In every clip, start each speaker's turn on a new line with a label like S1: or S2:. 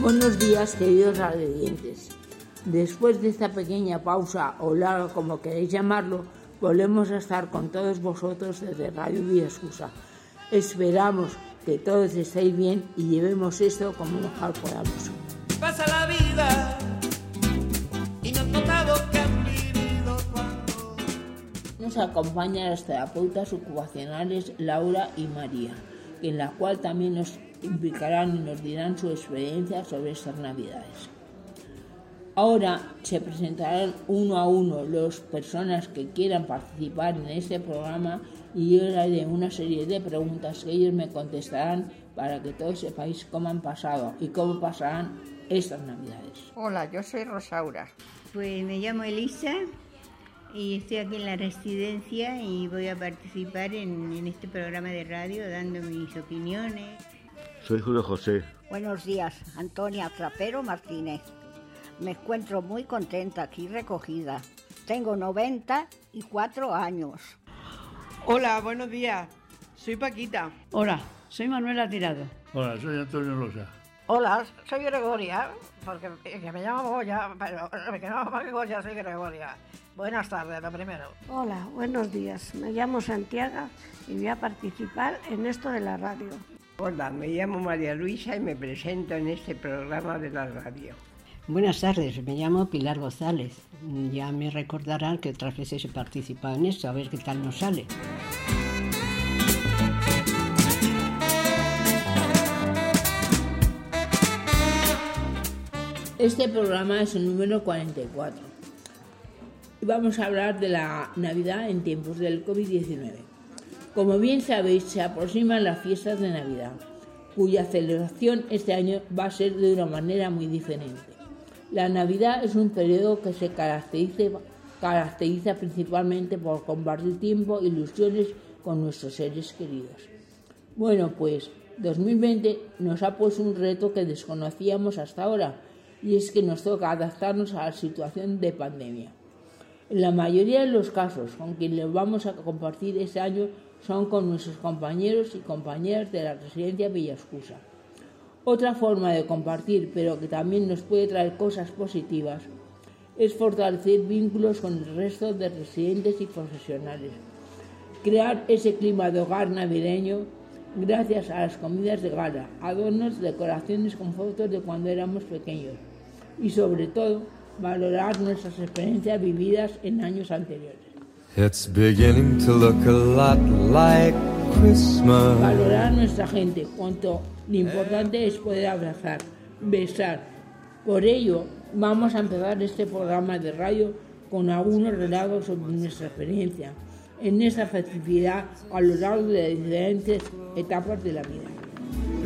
S1: Buenos días, queridos radiantes. Después de esta pequeña pausa o larga, como queréis llamarlo, volvemos a estar con todos vosotros desde Radio Excusa. Esperamos que todos estéis bien y llevemos esto como mejor podamos.
S2: Pasa la vida y no notado que han vivido cuando...
S1: Nos acompañan las terapeutas ocupacionales Laura y María, en la cual también nos implicarán y nos dirán su experiencia sobre estas navidades. Ahora se presentarán uno a uno las personas que quieran participar en este programa y yo les haré una serie de preguntas que ellos me contestarán para que todos sepáis cómo han pasado y cómo pasarán estas navidades.
S3: Hola, yo soy Rosaura.
S4: Pues me llamo Elisa y estoy aquí en la residencia y voy a participar en, en este programa de radio dando mis opiniones.
S5: Soy Julio José.
S3: Buenos días, Antonia Trapero Martínez. Me encuentro muy contenta aquí recogida. Tengo 94 años.
S6: Hola, buenos días. Soy Paquita.
S7: Hola, soy Manuela Tirado.
S8: Hola, soy Antonio Rosa.
S9: Hola, soy Gregoria, porque que me llamo Goya, pero me llamo Goya, soy Gregoria. Buenas tardes, lo primero.
S10: Hola, buenos días. Me llamo Santiago y voy a participar en esto de la radio.
S11: Hola, me llamo María Luisa y me presento en este programa de la radio.
S12: Buenas tardes, me llamo Pilar González. Ya me recordarán que otras veces he participado en esto, a ver qué tal nos sale.
S1: Este programa es el número 44 y vamos a hablar de la Navidad en tiempos del COVID-19. Como bien sabéis, se aproximan las fiestas de Navidad, cuya celebración este año va a ser de una manera muy diferente. La Navidad es un periodo que se caracteriza, caracteriza principalmente por compartir tiempo e ilusiones con nuestros seres queridos. Bueno, pues 2020 nos ha puesto un reto que desconocíamos hasta ahora y es que nos toca adaptarnos a la situación de pandemia. En la mayoría de los casos con quienes vamos a compartir este año son con nuestros compañeros y compañeras de la residencia Villascusa. Otra forma de compartir, pero que también nos puede traer cosas positivas, es fortalecer vínculos con el resto de residentes y profesionales. Crear ese clima de hogar navideño gracias a las comidas de gala, adornos, decoraciones con fotos de cuando éramos pequeños y sobre todo valorar nuestras experiencias vividas en años anteriores.
S2: It's beginning to look a lot like Christmas.
S1: Valorar a nuestra gente, cuanto lo importante es poder abrazar, besar. Por ello, vamos a empezar este programa de radio con algunos relatos sobre nuestra experiencia en esta festividad a lo largo de diferentes etapas de la vida.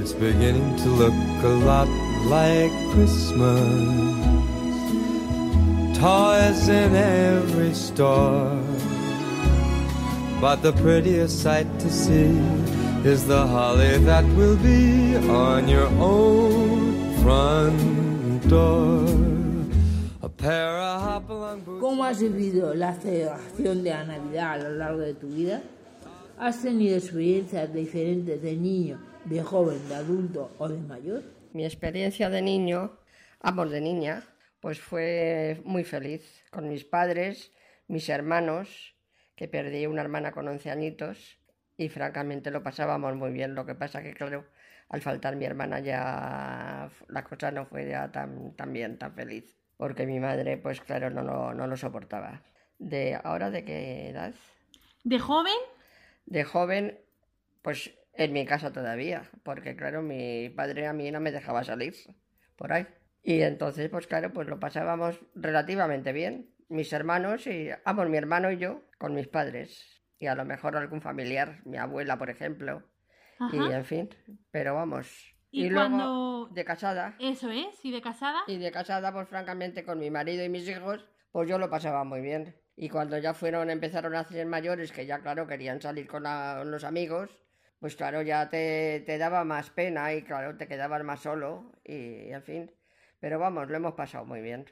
S2: It's beginning to look a lot like Christmas. Toys in every store. But the prettiest sight to see is the holly that will be on your own front door. A pair of hop-along boots.
S1: ¿Cómo has vivido la celebración de la Navidad a lo largo de tu vida? ¿Has tenido experiencias diferentes de niño, de joven, de adulto o de mayor?
S3: Mi experiencia de niño, ambos de niña, pues fue muy feliz con mis padres, mis hermanos, que perdí una hermana con 11 añitos y francamente lo pasábamos muy bien. Lo que pasa que, claro, al faltar mi hermana ya la cosa no fue ya tan, tan bien, tan feliz, porque mi madre, pues claro, no, no, no lo soportaba. ¿De ahora de qué edad?
S13: ¿De joven?
S3: De joven, pues en mi casa todavía, porque claro, mi padre a mí no me dejaba salir por ahí. Y entonces, pues claro, pues lo pasábamos relativamente bien. Mis hermanos y, vamos, mi hermano y yo con mis padres. Y a lo mejor algún familiar, mi abuela, por ejemplo. Y en fin, pero vamos.
S13: ¿Y
S3: luego
S13: cuando-
S3: de casada.
S13: Eso es, ¿y de casada?
S3: Y de casada, pues francamente, con mi marido y mis hijos, pues yo lo pasaba muy bien. Y cuando ya fueron, empezaron a ser mayores, que ya claro, querían salir con la- los amigos, pues claro, ya te, te daba más pena y claro, te quedabas más solo y en fin. Pero vamos, lo hemos pasado muy bien,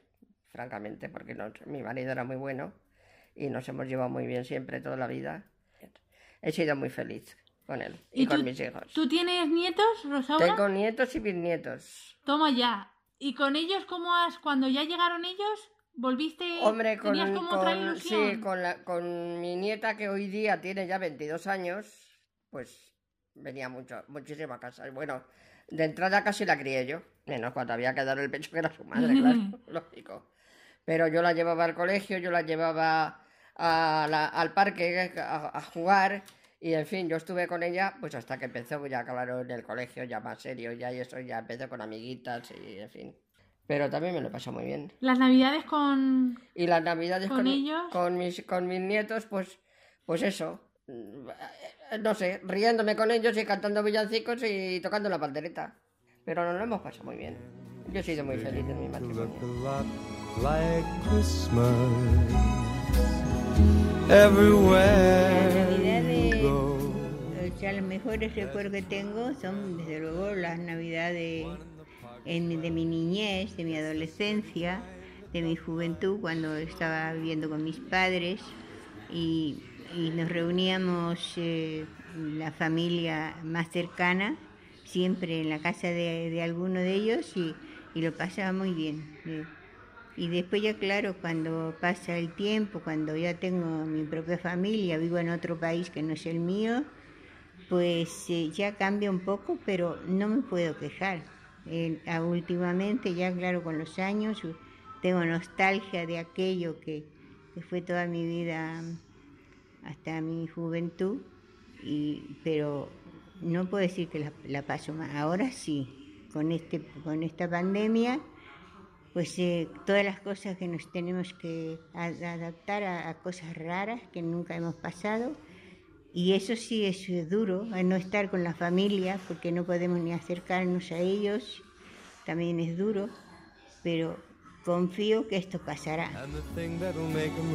S3: francamente, porque nos- mi marido era muy bueno y nos hemos llevado muy bien siempre, toda la vida. He sido muy feliz con él y,
S13: ¿Y
S3: con
S13: tú-
S3: mis hijos.
S13: ¿Tú tienes nietos, Rosaura?
S3: Tengo nietos y bisnietos.
S13: Toma ya. ¿Y con ellos cómo has, cuando ya llegaron ellos, volviste,
S3: Hombre, con,
S13: tenías como otra
S3: con-
S13: ilusión?
S3: sí, con, la- con mi nieta que hoy día tiene ya 22 años, pues venía mucho, muchísimo a casa. Bueno, de entrada casi la crié yo, menos cuando había que dar el pecho que era su madre, claro, lógico. Pero yo la llevaba al colegio, yo la llevaba a la- al parque a, a jugar y en fin, yo estuve con ella pues hasta que empezó ya, claro, en el colegio ya más serio, ya y eso ya empezó con amiguitas y en fin. Pero también me lo pasó muy bien.
S13: Las navidades con...
S3: Y las navidades
S13: ¿Con
S3: con,
S13: ellos?
S3: con mis, con mis nietos, pues, pues eso. mm, No sé, riéndome con ellos y cantando villancicos y tocando la pandereta. Pero nos lo hemos pasado muy bien. Yo he sido muy feliz en mi matrimonio.
S2: Like Christmas everywhere.
S4: O sea, los mejores recuerdos que tengo son, desde luego, las navidades en de mi niñez, de mi adolescencia, de mi juventud, cuando estaba viviendo con mis padres y, y nos reuníamos eh, la familia más cercana, siempre en la casa de, de alguno de ellos y, y lo pasaba muy bien. eh. Y después ya claro, cuando pasa el tiempo, cuando ya tengo mi propia familia, vivo en otro país que no es el mío, pues eh, ya cambia un poco, pero no me puedo quejar. Últimamente, ya claro, con los años, tengo nostalgia de aquello que, que fue toda mi vida hasta mi juventud, y, pero no puedo decir que la, la paso mal. Ahora sí, con, este, con esta pandemia, pues eh, todas las cosas que nos tenemos que adaptar a, a cosas raras que nunca hemos pasado. Y eso sí es eh, duro, a no estar con la familia, porque no podemos ni acercarnos a ellos, también es duro, pero confío que esto pasará.
S2: And the thing that'll make 'em.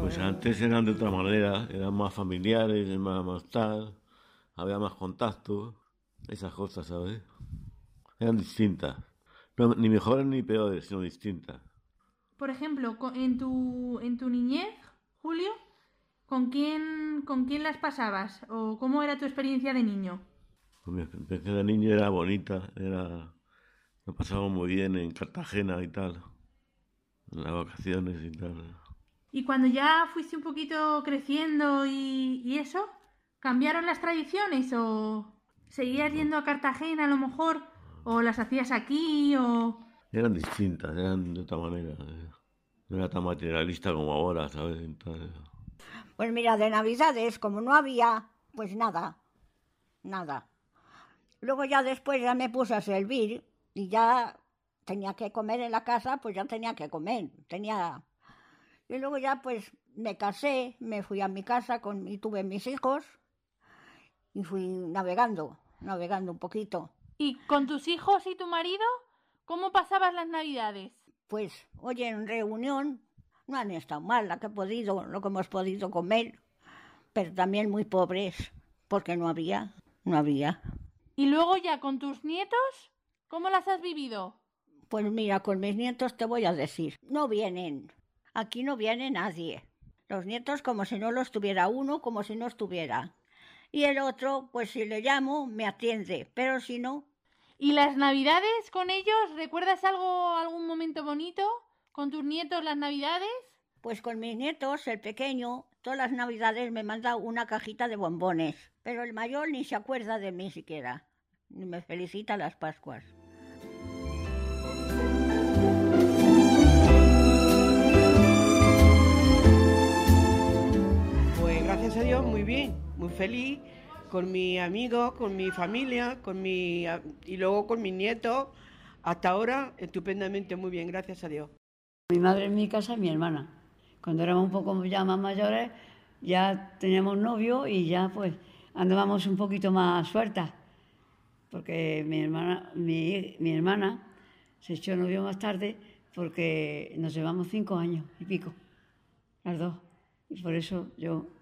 S5: Pues antes eran de otra manera, eran más familiares, más, más tal, había más contacto, esas cosas, ¿sabes? Eran distintas. No, ni mejores ni peores, sino distintas.
S13: Por ejemplo, en tu, en tu niñez, Julio, ¿con quién, ¿con quién las pasabas? ¿O cómo era tu experiencia de niño?
S5: Pues mi experiencia de niño era bonita, era... Lo pasábamos muy bien en Cartagena y tal, en las vacaciones y tal.
S13: Y cuando ya fuiste un poquito creciendo y, y eso, ¿cambiaron las tradiciones o seguías yendo a Cartagena a lo mejor? ¿O las hacías aquí? ¿O
S5: Eran distintas, eran de otra manera. eh. No era tan materialista como ahora, ¿sabes?
S9: Pues mira, de Navidades, como no había, pues nada, nada. Luego ya después ya me puse a servir y ya tenía que comer en la casa, pues ya tenía que comer, tenía... Y luego ya pues me casé, me fui a mi casa con, y tuve mis hijos y fui navegando, navegando un poquito.
S13: ¿Y con tus hijos y tu marido? ¿Cómo pasabas las navidades?
S9: Pues, oye, en reunión no han estado mal, la que he podido, lo que hemos podido comer, pero también muy pobres, porque no había, no había.
S13: ¿Y luego ya con tus nietos? ¿Cómo las has vivido?
S9: Pues mira, con mis nietos te voy a decir, no vienen, aquí no viene nadie. Los nietos como si no los tuviera uno, como si no estuviera. Y el otro, pues si le llamo, me atiende, pero si no,
S13: ¿Y las navidades con ellos? ¿Recuerdas algo, algún momento bonito? ¿Con tus nietos las navidades?
S9: Pues con mis nietos, el pequeño, todas las navidades me manda una cajita de bombones, pero el mayor ni se acuerda de mí siquiera, ni me felicita las Pascuas.
S6: Gracias a Dios, muy bien, muy feliz, con mis amigos, con mi familia, con mi y luego con mis nietos. Hasta ahora, estupendamente, muy bien, gracias a Dios.
S7: Mi madre en mi casa mi hermana. Cuando éramos un poco ya más mayores, ya teníamos novio y ya pues andábamos un poquito más sueltas. Porque mi hermana, mi, mi hermana se echó novio más tarde porque nos llevamos cinco años y pico, las dos. Y por eso yo...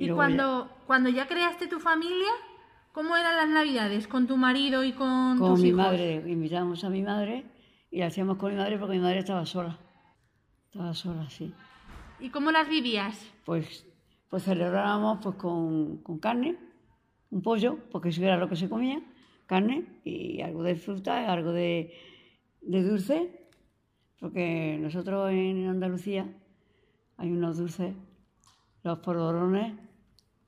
S13: ¿Y
S7: luego ya-
S13: cuando, cuando ya creaste tu familia, cómo eran las navidades? ¿Con tu marido y con,
S7: con
S13: tus
S7: mi
S13: hijos?
S7: madre, invitábamos a mi madre y la hacíamos con mi madre porque mi madre estaba sola. Estaba sola, sí.
S13: ¿Y cómo las vivías?
S7: Pues pues celebrábamos pues con, con carne, un pollo, porque eso era lo que se comía, carne y algo de fruta, algo de, de dulce, porque nosotros en Andalucía hay unos dulces, los polvorones.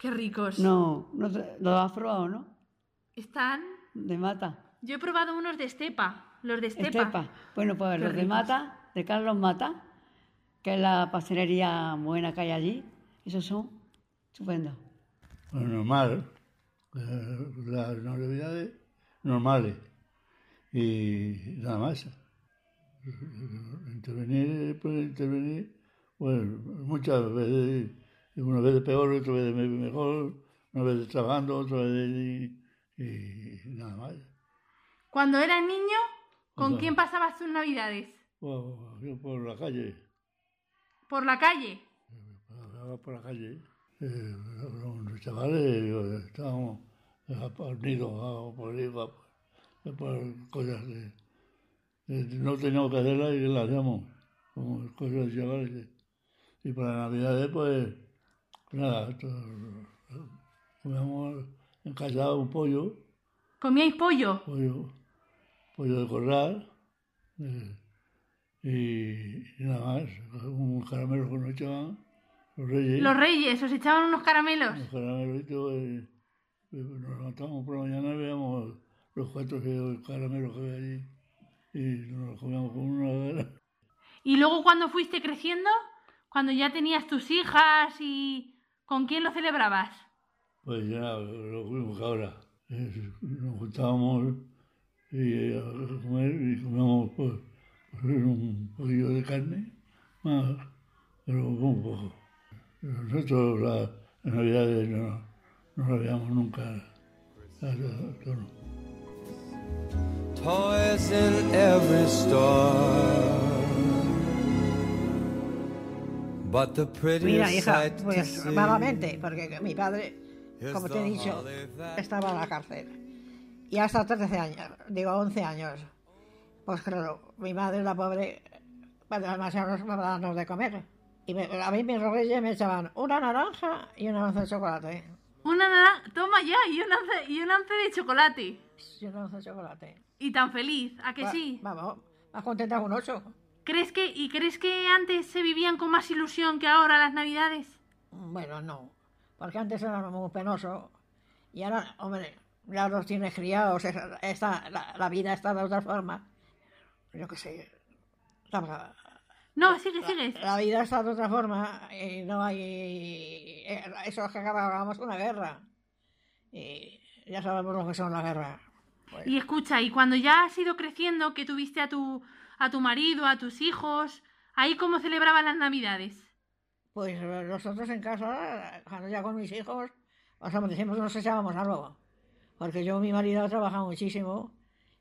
S13: Qué ricos.
S7: No, no te- los has probado, ¿no?
S13: Están.
S7: De mata.
S13: Yo he probado unos de estepa. Los de estepa.
S7: Estepa. Bueno, pues
S13: Qué
S7: los de. Mata, de Carlos Mata, que es la pastelería buena que hay allí, esos son estupendos.
S8: Pues normal, eh, las navidades normales y nada más. Intervenir, puede intervenir, bueno, muchas veces, una vez peor, otra vez me- mejor, una vez trabajando, otra vez y, y nada más.
S13: Cuando eras niño, ¿con
S8: Ajá.
S13: quién pasabas tus navidades?
S8: Bueno, yo por la calle,
S13: ¿Por la calle?
S8: por la calle, eh, los chavales estábamos eh, por por por, por cosas de, de- no teníamos que hacerlas y las hacíamos, como cosas de chavales. Y para Navidades, pues, nada, to- comíamos en casa un pollo,
S13: ¿Comíais pollo?
S8: pollo, pollo de corral, eh, y, y nada más, un caramelo que nos echaban, los reyes.
S13: Los reyes, os echaban unos caramelos.
S8: Los caramelitos, eh, eh, nos levantábamos por la mañana y veíamos los cuatro caramelos que había allí y nos los comíamos con una gana.
S13: Y luego cuando fuiste creciendo, cuando ya tenías tus hijas y... ¿Con quién lo celebrabas?
S8: Pues ya lo que ahora. Eh, Nos juntábamos y a comer y comíamos pues, pues, un poquillo de carne, más, pero un poco. Nosotros la, las navidades no, no la veíamos nunca.
S2: Toys in every store.
S10: Mira, hija, pues
S2: see
S10: malamente, porque mi padre, como te he
S2: the
S10: dicho, estaba en la cárcel. Y hasta 13 años, digo 11 años. Pues claro, mi madre, la pobre, demasiado nos darnos de comer. Y me- a mí mis reyes me echaban una naranja y una once de chocolate.
S13: Una naranja... Toma ya, y una once, y una once de chocolate.
S10: Y una once de chocolate.
S13: Y tan feliz, ¿a que
S10: Va-
S13: sí?
S10: Vamos, más contenta que un ocho.
S13: ¿Crees que, ¿Y crees que antes se vivían con más ilusión que ahora las navidades?
S10: Bueno, no, porque antes era muy penoso y ahora, hombre, ya los tienes criados, es- está, la, la vida está de otra forma. Yo qué sé. La,
S13: No, sigue, sigue.
S10: la vida está de otra forma y no hay... eh, Eso es que acabamos una guerra. Y ya sabemos lo que son las guerras.
S13: Y escucha, y cuando ya has ido creciendo, que tuviste a tu, a tu marido, a tus hijos, ¿ahí cómo celebraban las navidades?
S10: Pues eh, nosotros en casa, cuando ya con mis hijos, sea, decimos nos echábamos algo. Porque yo, mi marido, trabaja muchísimo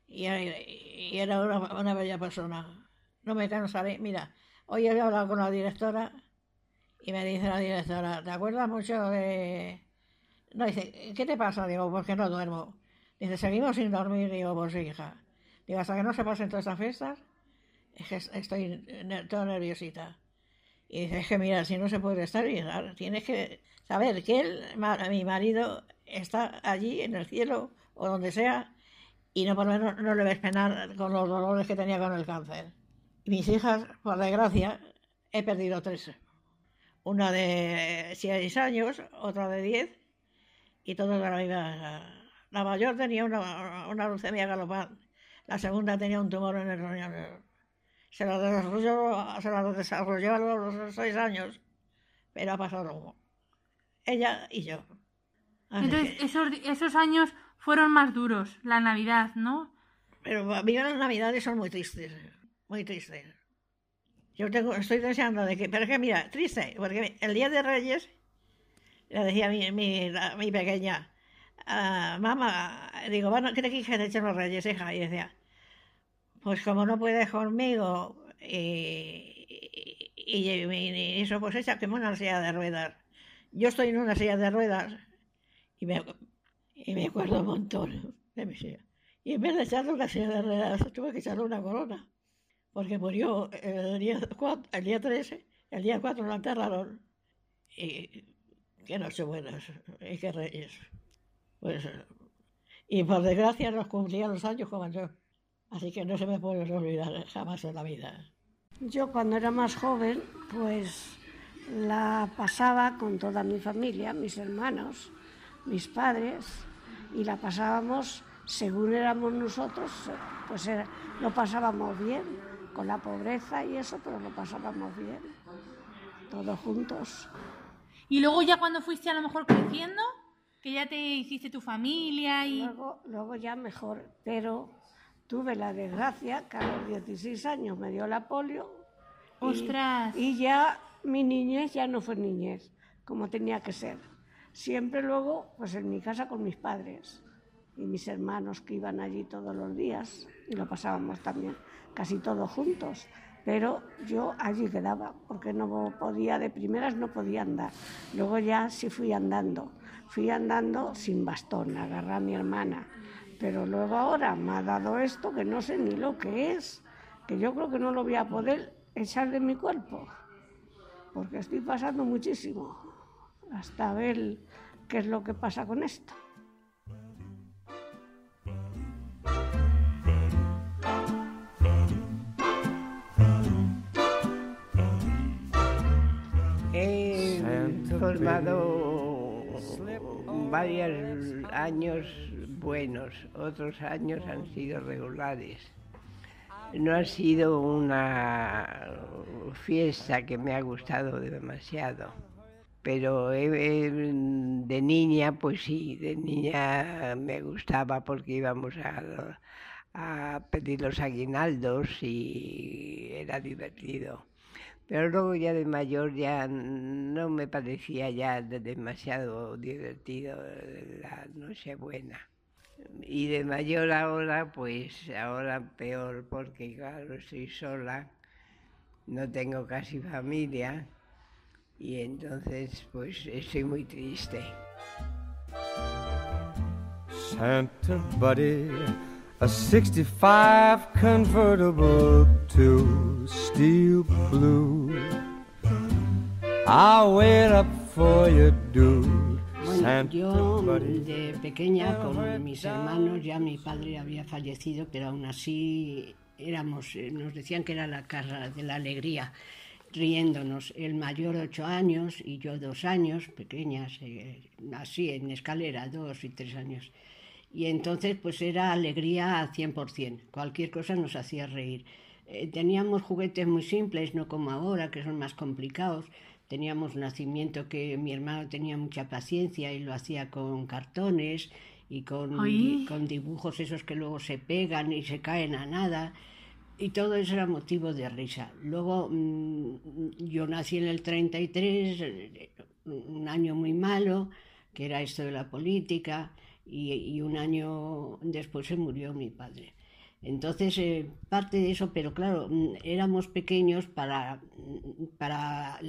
S10: y, era una, una bella persona. No me cansaré. Mira, hoy he hablado con la directora y me dice la directora, ¿te acuerdas mucho de...? No, dice, ¿qué te pasa? Digo, porque no duermo. Dice, seguimos sin dormir. Digo, pues hija. Digo, hasta que no se pasen todas estas fiestas, estoy todo nerviosita. Y dice, es que mira, si no se puede estar, hija, tienes que saber que él, mi marido, está allí en el cielo o donde sea y no por lo menos no le ves penar con los dolores que tenía con el cáncer. Y mis hijas, por desgracia, he perdido tres. Una de seis años, otra de diez y todas de la misma. La mayor tenía una, una leucemia galopante, la segunda tenía un tumor en el riñón. Se la desarrolló, se la desarrolló a los seis años, pero ha pasado ella y yo. Así
S13: Entonces,
S10: que-
S13: esos, esos años fueron más duros, la Navidad, ¿no?
S10: pero mí las navidades son muy tristes, muy tristes. Yo tengo, estoy deseando de que, pero es que mira, triste, porque el día de Reyes, le decía mi, mi, la- mi pequeña, "Ah, mamá, digo, bueno, ¿qué te quieres echen los Reyes, hija? Y decía, pues como no puedes conmigo y, y, y- y eso, pues como una silla de ruedas. Yo estoy en una silla de ruedas y me, y me acuerdo un montón de mi silla. Y en vez de echarle una silla de ruedas, tuve que echarle una corona. Porque murió el día, 4, el día 13, el día 4 lo enterraron. Y qué Nochebuenas y qué Reyes. Pues, y por desgracia nos cumplían los años como yo. Así que no se me puede olvidar jamás en la vida.
S14: Yo cuando era más joven, pues la pasaba con toda mi familia, mis hermanos, mis padres, y la pasábamos, según éramos nosotros, pues era, lo pasábamos bien, con la pobreza y eso, pero lo pasábamos bien, todos juntos.
S13: Y luego ya cuando fuiste a lo mejor creciendo, que ya te hiciste tu familia y...
S14: Luego, luego ya mejor, pero tuve la desgracia que a los 16 años me dio la polio. y-
S13: ¡Ostras!
S14: Y, ya mi niñez ya no fue niñez, como tenía que ser. Siempre luego, pues en mi casa con mis padres y mis hermanos que iban allí todos los días y lo pasábamos también casi todos juntos. Pero yo allí quedaba, porque no podía, de primeras no podía andar. Luego ya sí fui andando. Fui andando sin bastón, agarré a mi hermana. Pero luego ahora me ha dado esto que no sé ni lo que es, que yo creo que no lo voy a poder echar de mi cuerpo, porque estoy pasando muchísimo, hasta ver qué es lo que pasa con esto.
S11: He
S2: Santa
S11: formado varios años buenos, otros años han sido regulares. No ha sido una fiesta que me ha gustado demasiado, pero de niña, pues sí, de niña me gustaba porque íbamos a, pedir los aguinaldos y era divertido. Pero luego ya de mayor ya no me parecía ya de- demasiado divertido la Nochebuena. Y de mayor ahora, pues ahora peor porque claro, estoy sola, no tengo casi familia y entonces pues estoy muy triste.
S2: Santa Buddy, a 65 convertible to steel blue. I'll wait up for you, dude.
S12: Yo
S2: Buddy.
S12: de pequeña con mis hermanos, ya mi padre había fallecido, pero aún así éramos, eh, nos decían que era la casa de la alegría, riéndonos. El mayor ocho años y yo dos años, pequeñas, eh, así en escalera, dos y tres años. Y entonces pues era alegría al 100%, cualquier cosa nos hacía reír. Eh, teníamos juguetes muy simples, no como ahora, que son más complicados. Teníamos nacimiento que mi hermano tenía mucha paciencia y lo hacía con cartones y con, con dibujos esos que luego se pegan y se caen a nada. Y todo eso era motivo de risa. Luego mm, yo nací en el 33, eh, un año muy malo, que era esto de la política, y, y un año después se murió mi padre. Entonces, eh, parte de eso, pero claro, mm, éramos pequeños para, mm, para,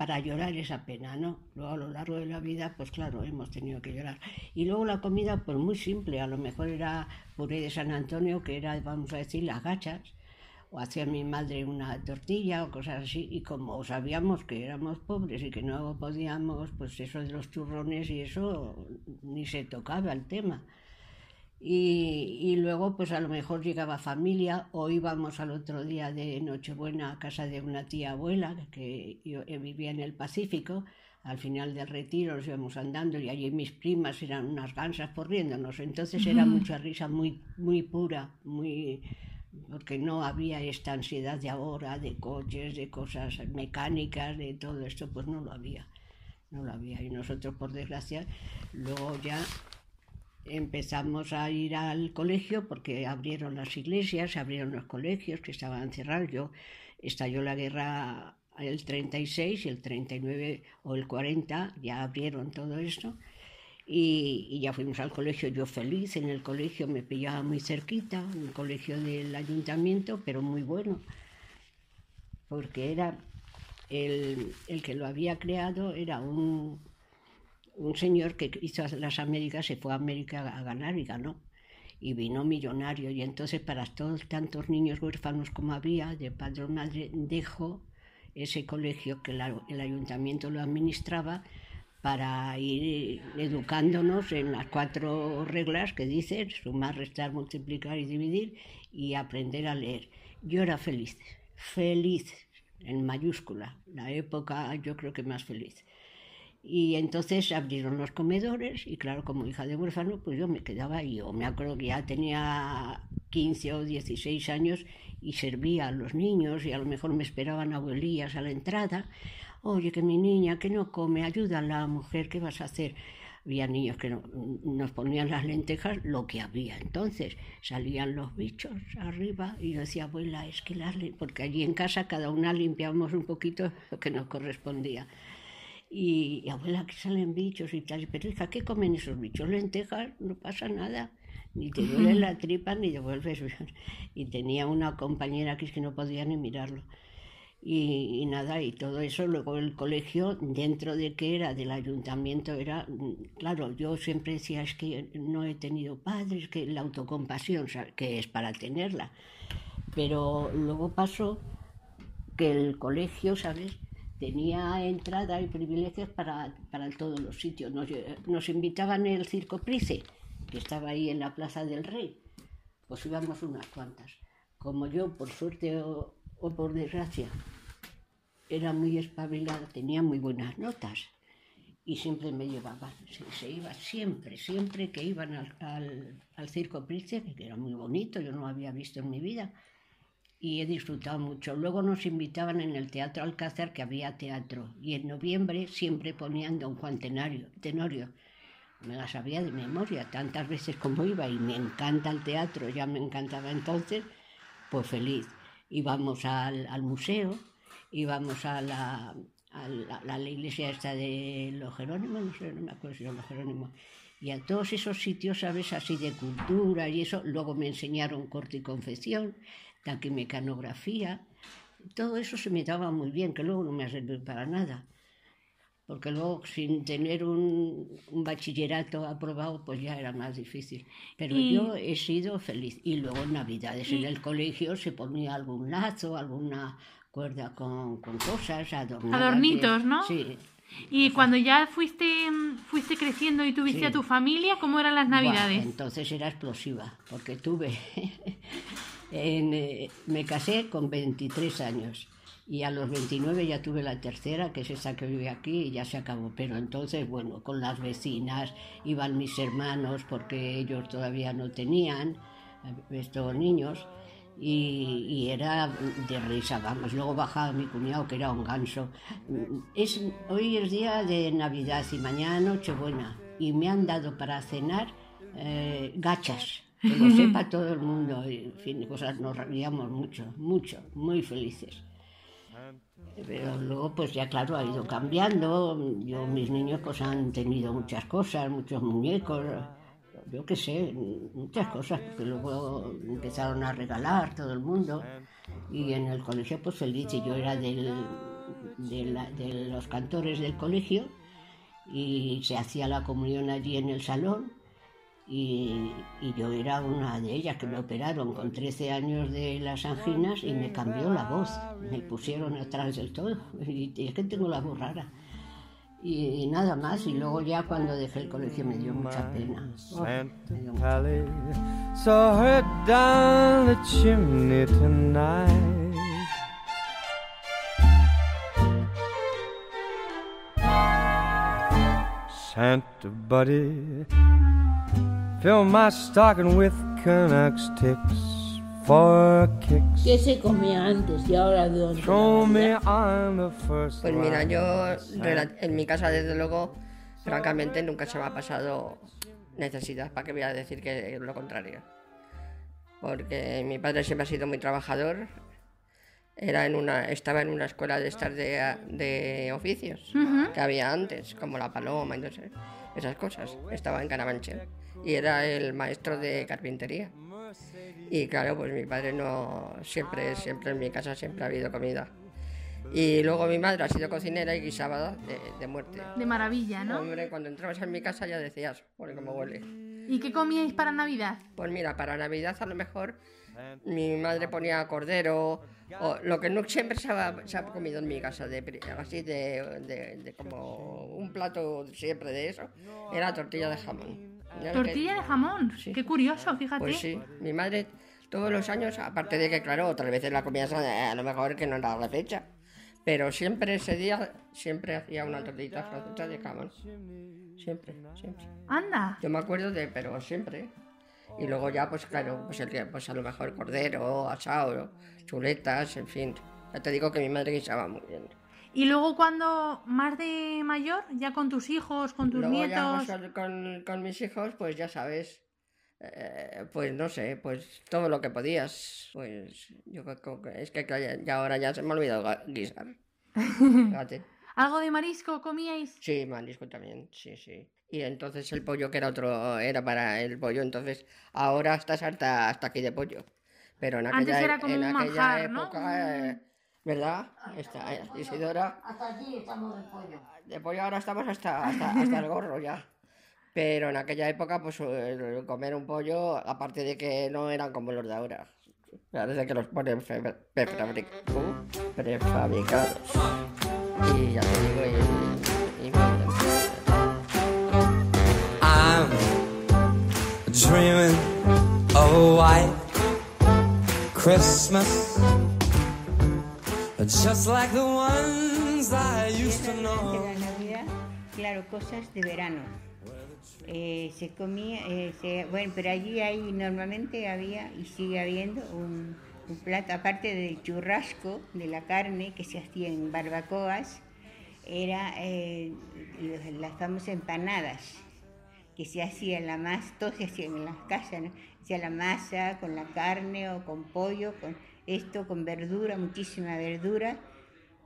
S12: para llorar esa pena, ¿no? Luego a lo largo de la vida, pues claro, hemos tenido que llorar. Y luego la comida, pues muy simple, a lo mejor era puré de San Antonio, que era, vamos a decir, las gachas, o hacía mi madre una tortilla o cosas así, y como sabíamos que éramos pobres y que no podíamos, pues eso de los turrones y eso, ni se tocaba el tema. Y, y luego, pues a lo mejor llegaba familia o íbamos al otro día de Nochebuena a casa de una tía abuela que yo- eh, vivía en el Pacífico. Al final del retiro nos íbamos andando y allí mis primas eran unas gansas corriéndonos. Entonces era
S13: Ujú.
S12: mucha risa muy, muy pura, muy porque no había esta ansiedad de ahora, de coches, de cosas mecánicas, de todo esto, pues no lo había. No lo había. Y nosotros, por desgracia, luego ya empezamos a ir al colegio porque abrieron las iglesias, abrieron los colegios que estaban cerrados. Yo estalló la guerra el 36 y el 39 o el 40 ya abrieron todo esto y, y ya fuimos al colegio, yo feliz, en el colegio me pillaba muy cerquita, un colegio del ayuntamiento, pero muy bueno, porque era el, el que lo había creado, era un, un señor que hizo las Américas, se fue a América a ganar y ganó. Y vino millonario. Y entonces para todos tantos niños huérfanos como había, de padre o madre, dejó ese colegio que el ayuntamiento lo administraba para ir educándonos en las cuatro reglas que dicen sumar, restar, multiplicar y dividir y aprender a leer. Yo era feliz, feliz, en mayúscula, la época yo creo que más feliz. Y entonces abrieron los comedores y claro, como hija de huérfano, pues yo me quedaba ahí. Yo me acuerdo que ya tenía 15 o 16 años y servía a los niños y a lo mejor me esperaban abuelillas a la entrada. Oye, que mi niña, que no come, ayuda a la mujer, ¿qué vas a hacer? Había niños que no- nos ponían las lentejas, lo que había. Entonces salían los bichos arriba y yo decía, abuela, es que las... len-", Porque allí en casa cada una limpiábamos un poquito lo que nos correspondía. Y, y, abuela, que salen bichos y tal. Pero hija, ¿qué comen esos bichos? Lentejas, no pasa nada. Ni te duele la tripa ni te vuelves. Y tenía una compañera que es que no podía ni mirarlo. Y, y nada, y todo eso, luego el colegio, dentro de que era del ayuntamiento, era, claro, yo siempre decía, es que no he tenido padres, que la autocompasión, que es para tenerla. Pero luego pasó que el colegio, ¿sabes? Tenía entrada y privilegios para, para todos los sitios. Nos, lle- nos invitaban el Circo Price, que estaba ahí en la Plaza del Rey. Pues íbamos unas cuantas. Como yo, por suerte o, o por desgracia, era muy espabilada, tenía muy buenas notas y siempre me llevaban. Se, se iba siempre, siempre que iban al, al, al Circo Price, que era muy bonito, yo no lo había visto en mi vida y he disfrutado mucho. Luego nos invitaban en el Teatro Alcázar, que había teatro, y en noviembre siempre ponían Don Juan Tenario, Tenorio. Me la sabía de memoria, tantas veces como iba, y me encanta el teatro, ya me encantaba entonces, pues feliz. Íbamos al, museo, íbamos a la, a la, iglesia esta de los Jerónimos, no sé, no me acuerdo si era los Jerónimos, y a todos esos sitios, ¿sabes? Así de cultura y eso. Luego me enseñaron corte y confección, taquimecanografía. Todo eso se me daba muy bien, que luego no me ha servido para nada. Porque luego, sin tener un, un bachillerato aprobado, pues ya era más difícil. Pero
S13: Y-
S12: yo he sido feliz. Y luego en Navidades en
S13: Y-
S12: el colegio se ponía algún lazo, alguna cuerda con, con cosas, adornadas.
S13: Adornitos, ¿no?
S12: Sí.
S13: Y cuando ya fuiste, fuiste creciendo y tuviste
S12: Sí.
S13: a tu familia, ¿cómo eran las navidades?
S12: entonces era explosiva, porque tuve. En, eh, me casé con 23 años y a los 29 ya tuve la tercera, que es esa que vive aquí, y ya se acabó. Pero entonces, bueno, con las vecinas, iban mis hermanos, porque ellos todavía no tenían estos niños. Y, y era de risa, vamos. Luego bajaba mi cuñado, que era un ganso. Es, hoy es día de Navidad y mañana Nochebuena. Y me han dado para cenar eh, gachas. Que lo sepa todo el mundo. Y, en fin, cosas nos reíamos mucho, mucho, muy felices. Pero luego, pues ya claro, ha ido cambiando. Yo, mis niños, pues han tenido muchas cosas, muchos muñecos, yo qué sé, muchas cosas, porque luego empezaron a regalar todo el mundo. Y en el colegio, pues feliz. Y yo era del, de, la- de los cantores del colegio y se hacía la comunión allí en el salón. Y, y yo era una de ellas que me operaron con 13 años de las anginas y me cambió la voz. Me pusieron atrás del todo. Y es que tengo la voz rara. Y, y nada más. Y luego ya cuando dejé el colegio me dio mucha pena. Oh, me dio mucha
S2: Pally saw her down the chimney tonight. Santa buddy, fill my stocking with Canucks ticks for kicks.
S1: ¿Qué se comía antes y ahora de dónde?
S2: Show me on the first
S3: Pues mira, yo en mi casa, desde luego, francamente, nunca se me ha pasado necesidad. ¿Para qué voy a decir que lo contrario? Porque mi padre siempre ha sido muy trabajador. Era en una, estaba en una escuela de estas de, de oficios que había antes, como la paloma y no sé, esas cosas. Estaba en Carabanchel y era el maestro de carpintería. Y claro, pues mi padre no, siempre, siempre en mi casa siempre ha habido comida. Y luego mi madre ha sido cocinera y guisaba de, de muerte.
S13: De maravilla, ¿no?
S3: Hombre, cuando entrabas en mi casa ya decías, por cómo huele.
S13: ¿Y qué comíais para Navidad?
S3: Pues mira, para Navidad a lo mejor mi madre ponía cordero O lo que no siempre se ha, se ha comido en mi casa, de, así de, de- de como un plato siempre de eso, era tortilla de jamón. Ya ves que-
S13: Tortilla de jamón. Qué curioso, fíjate.
S3: Pues sí, mi madre todos los años, aparte de que, claro, otras veces la comías a, a lo mejor que no era la fecha, pero siempre ese día, siempre hacía una tortita francesa de jamón. Siempre, siempre.
S13: Anda.
S3: Yo me acuerdo de, pero siempre. Y luego ya, pues claro, pues, el, pues a lo mejor cordero, asado, chuletas, en fin. Ya te digo que mi madre guisaba muy bien.
S13: Y luego cuando más de mayor, ya con tus hijos, con tus
S3: Luego ya
S13: nietos.
S3: pues, con, con mis hijos, pues ya sabes, eh, pues no sé, pues todo lo que podías. Pues yo creo que es que ya ya ahora ya se me ha olvidado guisar. Fíjate.
S13: ¿Algo de marisco comíais?
S3: Sí, marisco también, sí, sí. Y entonces el pollo que era otro, era para el pollo, entonces ahora estás hasta, hasta aquí de pollo. Pero en
S13: Antes
S3: aquella,
S13: era
S3: e-
S13: como
S3: en
S13: un
S3: aquella
S13: manjar, ¿no?
S3: época, eh, ¿verdad? Eh, Isidora,
S12: Hasta allí estamos de pollo.
S3: de pollo ahora estamos hasta, hasta, hasta el gorro ya. Pero en aquella época, pues el comer un pollo, aparte de que no eran como los de ahora. Parece que los ponen prefabric- prefabricados. Y ya te digo, y, y- y-
S2: I'm dreaming of a white Christmas, just like the ones I used to know.
S4: la Navidad, claro, cosas de verano. Eh, se comía, eh, se- bueno, pero allí hay normalmente había y sigue habiendo un, un plato, aparte del churrasco, de la carne que se hacía en barbacoas, era eh, las famosas empanadas, que se hacía la masa, todo se hacía en las casas, ¿no? Se hacía la masa con la carne o con pollo, con esto, con verdura, muchísima verdura,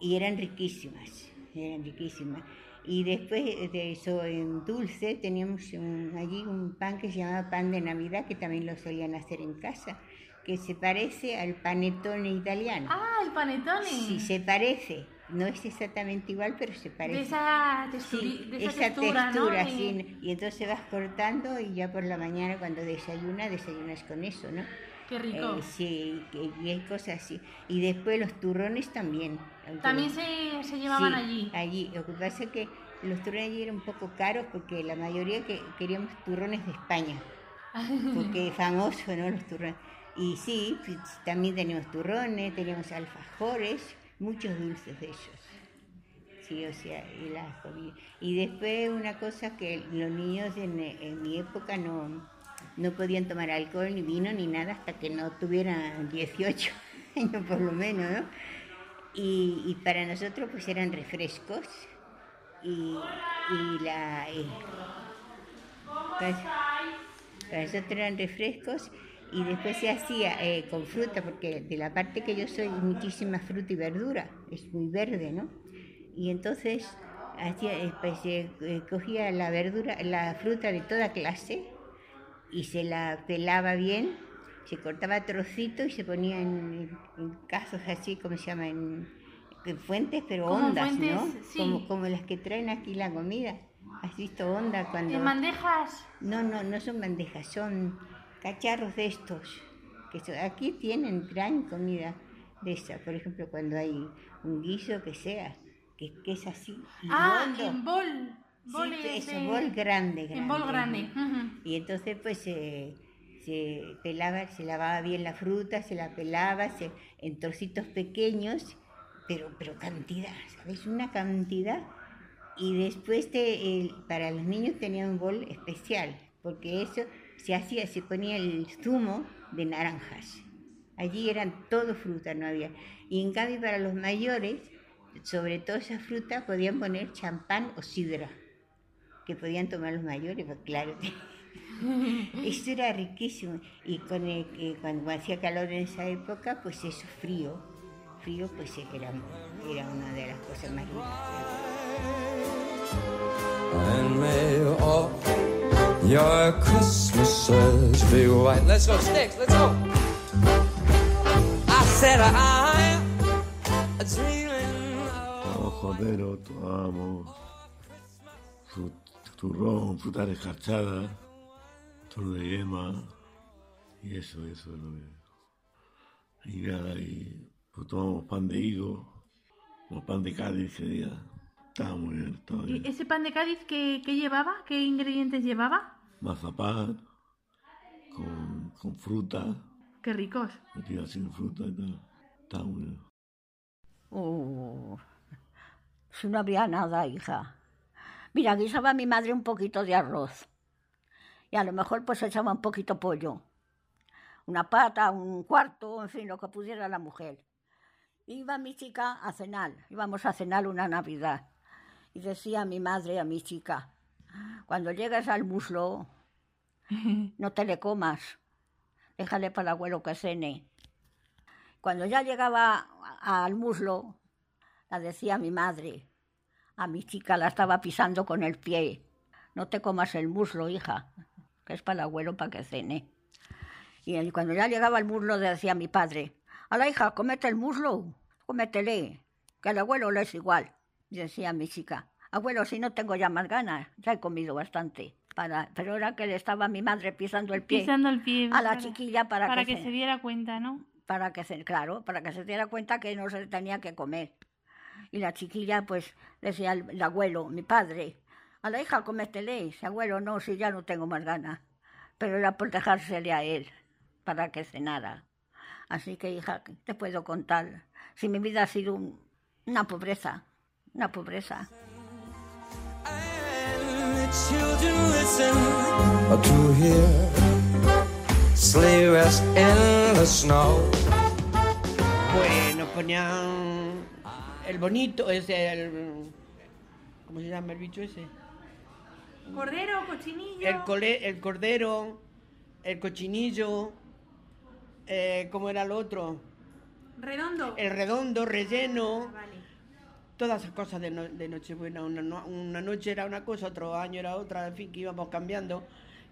S4: y eran riquísimas, eran riquísimas. Y después de eso, en dulce, teníamos un- allí un pan que se llamaba pan de Navidad, que también lo solían hacer en casa, que se parece al panettone italiano.
S13: Ah, el panetone.
S4: Sí, se parece. No es exactamente igual, pero se parece.
S13: De esa,
S4: Sí,
S13: de esa,
S4: esa
S13: textura, ¿no?
S4: textura,
S13: De-
S4: sí. Y entonces vas cortando y ya por la mañana cuando desayunas, desayunas con eso, ¿no?
S13: Qué rico.
S4: Eh, sí, y hay cosas así. Y después los turrones también.
S13: También se, se llevaban
S4: Sí,
S13: allí.
S4: Allí. Lo que pasa es que los turrones allí eran un poco caros porque la mayoría que queríamos turrones de España. Porque es famoso, ¿no? Los turrones. Y sí, pues, también teníamos turrones, teníamos alfajores, muchos dulces de ellos. Sí, o sea, y las. Y después una cosa que los niños en, en mi época no, no podían tomar alcohol, ni vino, ni nada hasta que no tuvieran 18 años por lo menos, ¿no? Y, y para nosotros pues eran refrescos y, y la... y- pues, para nosotros eran refrescos y después se hacía eh, con fruta, porque de la parte que yo soy muchísima fruta y verdura, es muy verde, ¿no? Y entonces hacía, eh, pues, se eh, cogía la verdura, la fruta de toda clase y se la pelaba bien, se cortaba trocitos y se ponía en, en casos así, como se llama, en, en fuentes, pero
S13: Como
S4: ondas, ¿no?
S13: fuentes, sí.
S4: Como, como las que traen aquí la comida. ¿Has visto onda cuando...?
S13: En bandejas.
S4: No, no, no son bandejas, son cacharros de estos. Que so- aquí tienen gran comida de esa. Por ejemplo, cuando hay un guiso que sea, que, que es así.
S13: Ah, en bol.
S4: Sí,
S13: de-
S4: bol grande, grande.
S13: En bol grande.
S4: Y entonces pues se, se pelaba, se lavaba bien la fruta, se la pelaba se- en trocitos pequeños, pero, pero cantidad, ¿sabes? Una cantidad. Y después te- el- para los niños tenía un bol especial, porque eso se hacía, se ponía el zumo de naranjas. Allí eran todo fruta, no había. Y en cambio para los mayores, sobre todo esa fruta, podían poner champán o sidra, que podían tomar los mayores, pues claro. Esto era riquísimo. Y con el- eh, cuando hacía calor en esa época, pues eso frío. Frío, pues era, era una de las cosas más ricas.
S2: And may all
S5: turrón, frutas escarchadas, torno de yema, y eso, eso es lo que... Y nada, y Pues tomamos pan de higo, o pan de Cádiz ese día. Estaba muy bien, estaba
S13: ¿Y ese pan de Cádiz qué, qué llevaba? ¿Qué ingredientes llevaba?
S5: Mazapán, con, con fruta,
S13: Qué ricos.
S5: metido así en fruta y tal. Estaba muy bien.
S9: Uh, si no habría nada, hija. Mira, guisaba mi madre un poquito de arroz. Y a lo mejor pues echaba un poquito pollo. Una pata, un cuarto, en fin, lo que pudiera la mujer. Iba mi chica a cenar, íbamos a cenar una Navidad. Y decía mi madre, a mi chica, cuando llegues al muslo, no te le comas, déjale para el abuelo que cene. Cuando ya llegaba al muslo, la decía mi madre, a mi chica la estaba pisando con el pie, no te comas el muslo, hija, que es para el abuelo para que cene. Y él, cuando ya llegaba al muslo, decía mi padre, a la hija, comete el muslo, cómetele, que al abuelo le es igual. Y decía mi chica, abuelo, si no tengo ya más ganas, ya he comido bastante. Para, pero era que le estaba mi madre pisando el pie,
S13: Pisando el pie.
S9: a la
S13: para-
S9: chiquilla para,
S13: Para
S9: que,
S13: que
S9: se,
S13: se diera cuenta, ¿no?
S9: para que se, claro, para que se diera cuenta que no se tenía que comer. Y la chiquilla, pues, decía el, el abuelo, mi padre, a la hija cométele, si abuelo no, si ya no tengo más ganas. Pero era por dejársele a él, para que cenara. Así que, hija, ¿qué te puedo contar? Si mi vida ha sido un- una pobreza, una pobreza.
S6: Pues nos ponían el bonito, ese, el... ¿Cómo se llama el bicho ese?
S13: Cordero, cochinillo.
S6: El, cole- el cordero, el cochinillo, eh, ¿cómo era el otro?
S13: Redondo.
S6: El redondo, relleno, todas esas cosas de, no- de Nochebuena. Una, una noche era una cosa, otro año era otra, en fin, que íbamos cambiando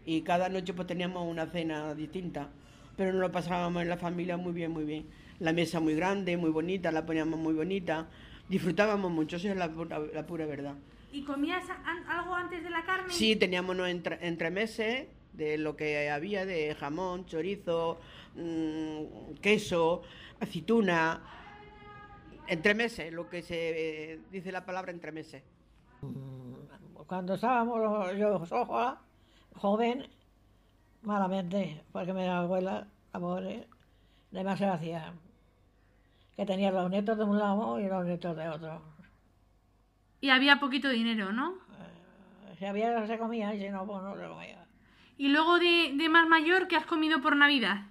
S6: y cada noche pues teníamos una cena distinta. Pero nos lo pasábamos en la familia muy bien, muy bien. La mesa muy grande, muy bonita, la poníamos muy bonita. Disfrutábamos mucho, eso es la pura, la pura verdad.
S13: ¿Y comías algo antes de la carne?
S6: Sí, teníamos unos entre, entremeses de lo que había de jamón, chorizo, mm, queso, aceituna. Entremeses, lo que se eh, dice la palabra entremeses.
S10: Cuando estábamos yo joven, malamente, porque mi abuela, la pobre, demasiado hacía. Que tenía los nietos de un lado y los nietos de otro.
S13: Y había poquito dinero, ¿no?
S10: Si había, se comía, y si no, pues no se comía.
S13: Y luego de, de más mayor, ¿qué has comido por Navidad?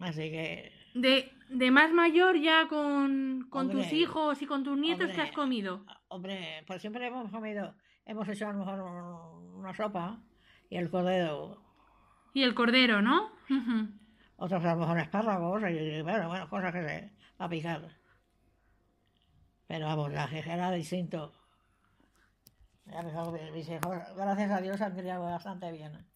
S10: Así que,
S13: De, de más mayor ya con, con tus hijos y con tus nietos, ¿qué
S10: hombre.
S13: has comido?
S10: hombre, pues siempre hemos comido, hemos hecho a lo mejor un- una sopa y el cordero,
S13: Y el cordero, ¿no? Ujú.
S10: otros a lo mejor espárragos, y, bueno, bueno, cosas que se, a picar. Pero vamos, la jeje era distinto. Mis hijos- gracias a Dios, han criado bastante bien.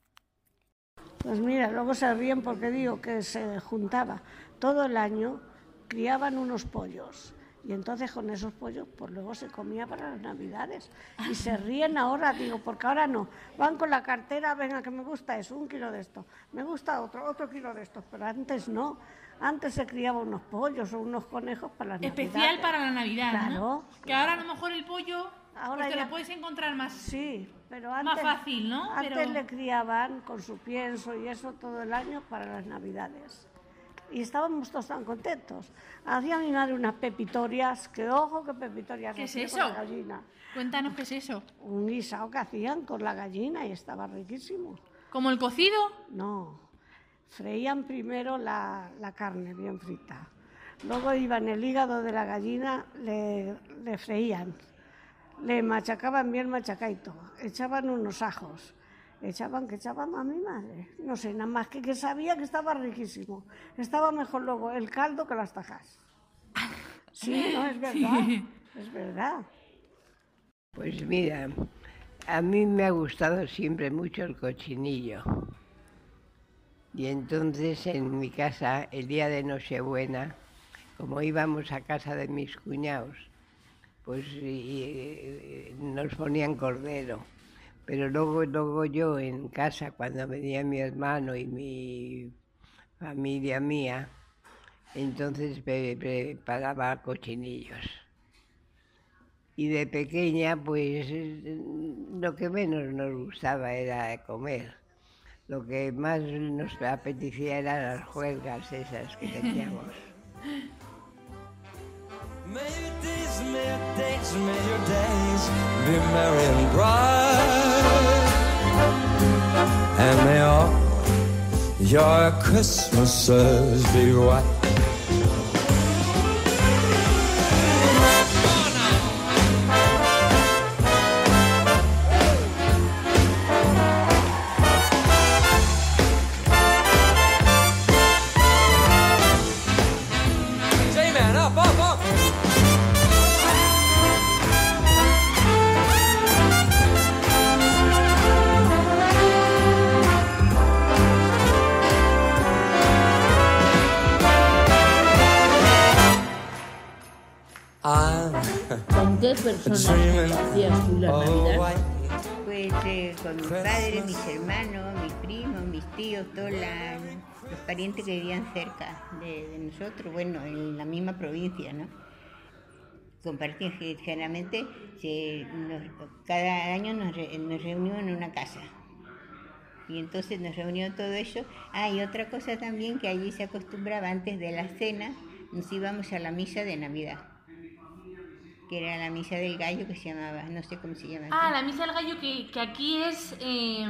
S14: Pues mira, luego se ríen porque digo que se juntaba todo el año, criaban unos pollos. Y entonces con esos pollos, pues luego se comía para las navidades. Y se ríen ahora, digo, porque ahora no. Van con la cartera, venga, que me gusta eso, un kilo de esto. Me gusta otro, otro kilo de estos. Pero antes no. Antes se criaban unos pollos o unos conejos para las
S13: Especial
S14: navidades.
S13: para la Navidad, ¿no?
S14: Claro.
S13: Que ahora a lo mejor el pollo
S14: Ahora
S13: pues te
S14: ya-
S13: lo puedes encontrar más,
S14: Sí, pero
S13: más
S14: antes...
S13: fácil, ¿no?
S14: Antes
S13: Pero
S14: le criaban con su pienso y eso todo el año para las navidades. Y estábamos todos tan contentos. Hacía mi madre unas pepitorias, que ojo que pepitorias
S13: ¿Qué es
S14: hacía con
S13: eso?
S14: la gallina.
S13: cuéntanos qué es eso.
S14: Un guisado que hacían con la gallina y estaba riquísimo.
S13: ¿Como el cocido?
S14: No, freían primero la, la carne bien frita. Luego iban el hígado de la gallina, le, le freían. Le machacaban bien machacadito. Echaban unos ajos. Echaban, que echaban a mi madre. No sé, nada más que, que sabía que estaba riquísimo. Estaba mejor luego el caldo que las tajas. Sí, no, es verdad. Es verdad.
S11: Pues mira, a mí me ha gustado siempre mucho el cochinillo. Y entonces en mi casa, el día de Nochebuena, como íbamos a casa de mis cuñados, pues y, nos ponían cordero. Pero luego, luego yo en casa, cuando venía mi hermano y mi familia mía, Entonces pre- preparaba cochinillos. Y de pequeña, pues lo que menos nos gustaba era comer. Lo que más nos apetecía eran las juergas esas que teníamos.
S2: May your days, may your days, may your days be merry and bright. And may all your Christmases be white.
S4: Parientes que vivían cerca de, nosotros, bueno, en la misma provincia, ¿no? Compartían ge- generalmente, se- nos- cada año nos, re- nos reunimos en una casa. Y entonces nos reunió todo eso. Ah, y otra cosa también que allí se acostumbraba antes de la cena, nos íbamos a la misa de Navidad, que era la misa del gallo que se llamaba, no sé cómo se llama.
S13: Ah,
S4: aquí.
S13: la misa del gallo que, que aquí es eh,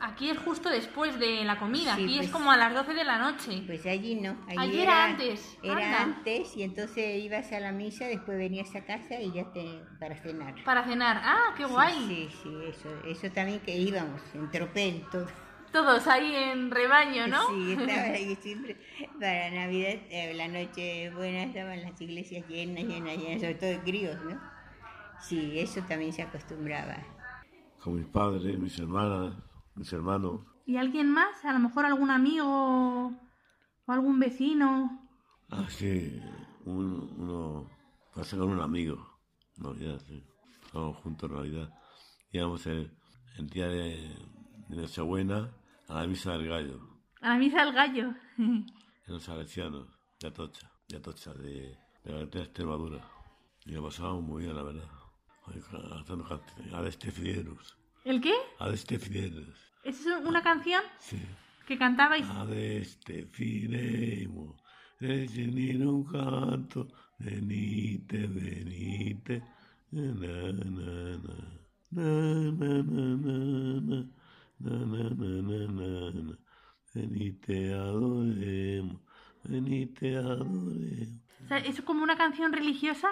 S13: aquí es justo después de la comida.
S4: Sí,
S13: aquí es
S4: pues-
S13: como a las 12 de la noche.
S4: Pues allí no. Allí,
S13: Allí era antes,
S4: Era
S13: anda.
S4: antes y entonces ibas a la misa, después venías a casa y ya te para cenar.
S13: Para cenar. Ah, qué
S4: Sí,
S13: guay.
S4: Sí, sí, eso, eso también que íbamos, en tropel, todo.
S13: Todos ahí en rebaño, ¿no?
S4: Sí, estaba ahí siempre. Para Navidad, eh, la noche buena, estaban las iglesias llenas, llenas, llenas, sobre todo de críos, ¿no? Sí, eso también se acostumbraba.
S5: Con mis padres, mis hermanas, mis hermanos.
S13: ¿Y alguien más? A lo mejor algún amigo o algún vecino.
S5: Así, un, uno, pasé con un amigo, Navidad, sí. Estábamos juntos en Navidad. Íbamos el, el día de, en Nochebuena a la misa del gallo.
S13: A la misa del gallo.
S5: en los salesianos, de Atocha, de Atocha, de, de la de Extremadura. Y lo pasábamos muy bien, la verdad. Cantando Adeste Fideros.
S13: ¿El qué?
S5: Adeste Fideros.
S13: ¿Es una canción?
S5: Sí.
S13: ¿Que cantabais?
S5: Adeste Fidemo, recibir un canto, venite, venite, na, na, na, na, na, na, na. na na, na, na, na, na, venite, adoremos, venite, adoremos.
S13: O sea, es como una canción religiosa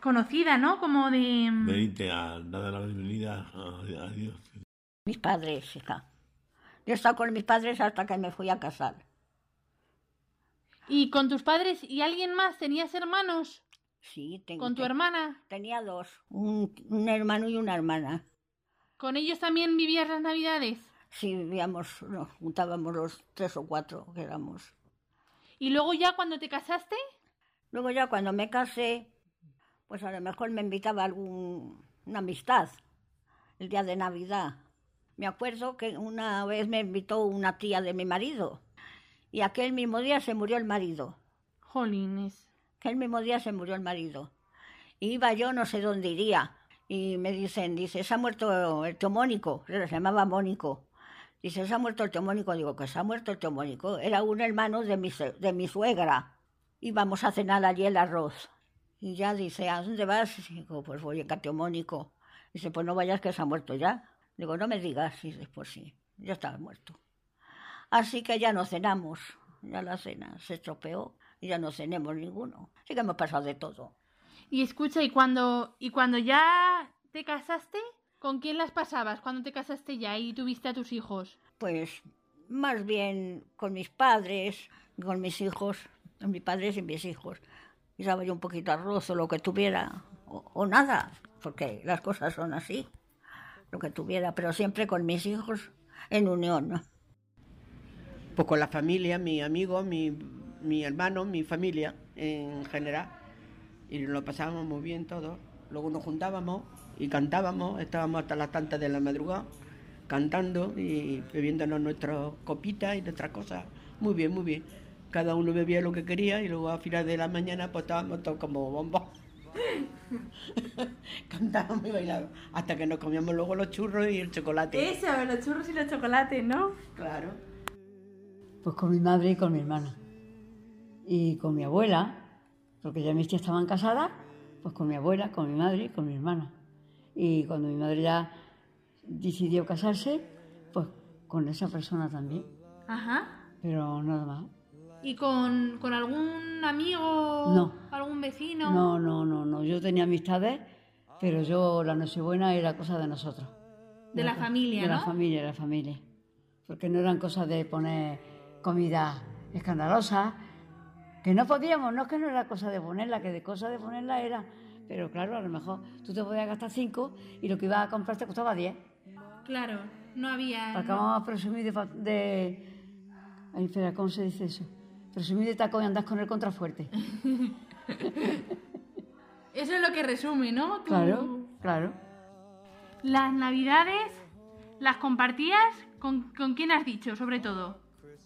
S13: conocida, ¿no? Como de...
S5: Venite a dar la bienvenida a, a Dios.
S9: Mis padres, hija. Yo he estado con mis padres hasta que me fui a casar.
S13: ¿Y con tus padres y alguien más? ¿Tenías hermanos?
S9: Sí, tengo.
S13: ¿Con tu
S9: te-
S13: hermana?
S9: Tenía dos, un, un hermano y una hermana.
S13: ¿Con ellos también vivías las navidades?
S9: Sí, vivíamos, nos juntábamos los tres o cuatro que éramos.
S13: ¿Y luego ya cuando te casaste?
S9: Luego ya cuando me casé, pues a lo mejor me invitaba algún, una amistad el día de Navidad. Me acuerdo que una vez me invitó una tía de mi marido y aquel mismo día se murió el marido.
S13: Jolines.
S9: Aquel mismo día se murió el marido. Iba yo no sé dónde iría y me dicen, dice, se ha muerto el tío Mónico, se llamaba Mónico. Dice, se ha muerto el tío Mónico. Digo, que se ha muerto el tío Mónico. Era un hermano de mi, de mi suegra. Íbamos a cenar allí el arroz. Y ya dice, ¿a dónde vas? Digo, pues voy a tío Mónico. Dice, pues no vayas que se ha muerto ya. Digo, no me digas. Y dice, pues sí, ya estaba muerto. Así que ya no cenamos. Ya la cena se estropeó y ya no cenemos ninguno. Así que hemos pasado de todo.
S13: Y escucha, ¿y cuando, y cuando ya te casaste? ¿Con quién las pasabas cuando te casaste ya y tuviste a tus hijos?
S9: Pues más bien con mis padres, con mis hijos, con mis padres y mis hijos. Y daba yo un poquito arroz o lo que tuviera, o, o nada, porque las cosas son así, lo que tuviera, pero siempre con mis hijos en unión.
S6: Pues con la familia, mi amigo, mi, mi hermano, mi familia en general. Y lo pasábamos muy bien todos. Luego nos juntábamos y cantábamos, estábamos hasta las tantas de la madrugada cantando y bebiéndonos nuestras copitas y nuestras cosas. Muy bien, muy bien. cada uno bebía lo que quería y luego a final de la mañana pues estábamos todos como bombos. Cantábamos y bailábamos. Hasta que nos comíamos luego los churros y el chocolate.
S13: Eso, los churros y los chocolates, ¿no?
S6: Claro.
S7: Pues con mi madre y con mi hermana. Y con mi abuela, porque ya mis tías estaban casadas, pues con mi abuela, con mi madre y con mi hermana. Y cuando mi madre ya decidió casarse, pues con esa persona también.
S13: Ajá.
S7: Pero nada más.
S13: ¿Y con, con algún amigo?
S7: No.
S13: ¿Algún vecino?
S7: No, no, no, no. Yo tenía amistades, pero yo la Nochebuena era cosa de nosotros.
S13: De la familia,
S7: De la
S13: ¿no?
S7: familia, de la familia. Porque no eran cosas de poner comida escandalosa, que no podíamos, no es que no era cosa de ponerla, que de cosa de ponerla era. Pero claro, a lo mejor tú te podías gastar cinco y lo que ibas a comprar te costaba diez.
S13: Claro, no había...
S7: Para que
S13: no.
S7: vamos a presumir de, de... Ay, espera, ¿cómo se dice eso? Presumir de taco y andás con el contrafuerte.
S13: Eso es lo que resume, ¿no?
S7: Claro, claro.
S13: Las navidades, ¿las compartías? ¿Con, con quién has dicho, sobre todo?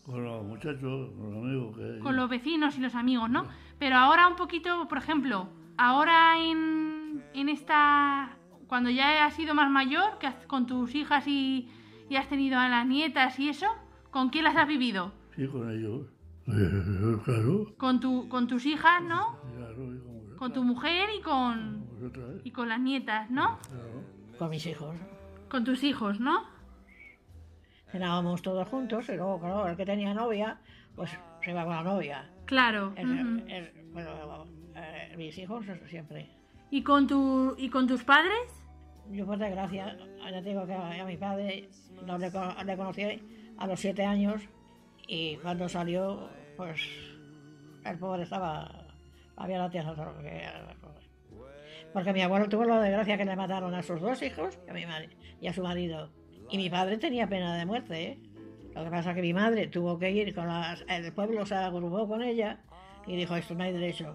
S8: Con los muchachos, con los amigos que hay.
S13: Con los vecinos y los amigos, ¿no? Pero ahora un poquito, por ejemplo, ahora en, en esta... Cuando ya has sido más mayor, que has- con tus hijas y, y has tenido a las nietas y eso, ¿con quién las has vivido?
S8: Sí, con ellos. Claro,
S13: Con, tu, con tus hijas, ¿no?
S8: claro, y con
S13: Con tu mujer y con,
S8: vosotras.
S13: y con las nietas, ¿no?
S10: Con mis hijos.
S13: Con tus hijos, ¿no?
S10: Cenábamos todos juntos y luego, claro, el que tenía novia, pues se iba con la novia.
S13: Claro.
S10: El-
S13: ujú.
S10: el- bueno, eh, mis hijos siempre.
S13: ¿Y con, tu, ¿Y con tus padres?
S10: Yo por desgracia, ya te digo que a, a mi padre no le, le conocí a los siete años y cuando salió, pues el pobre estaba, había la tierra todo lo que- Porque mi abuelo tuvo la desgracia que le mataron a sus dos hijos y a, mi y a su marido. Y mi padre tenía pena de muerte, ¿eh? Lo que pasa es que mi madre tuvo que ir con las... El pueblo se agrupó con ella y dijo, esto no hay derecho.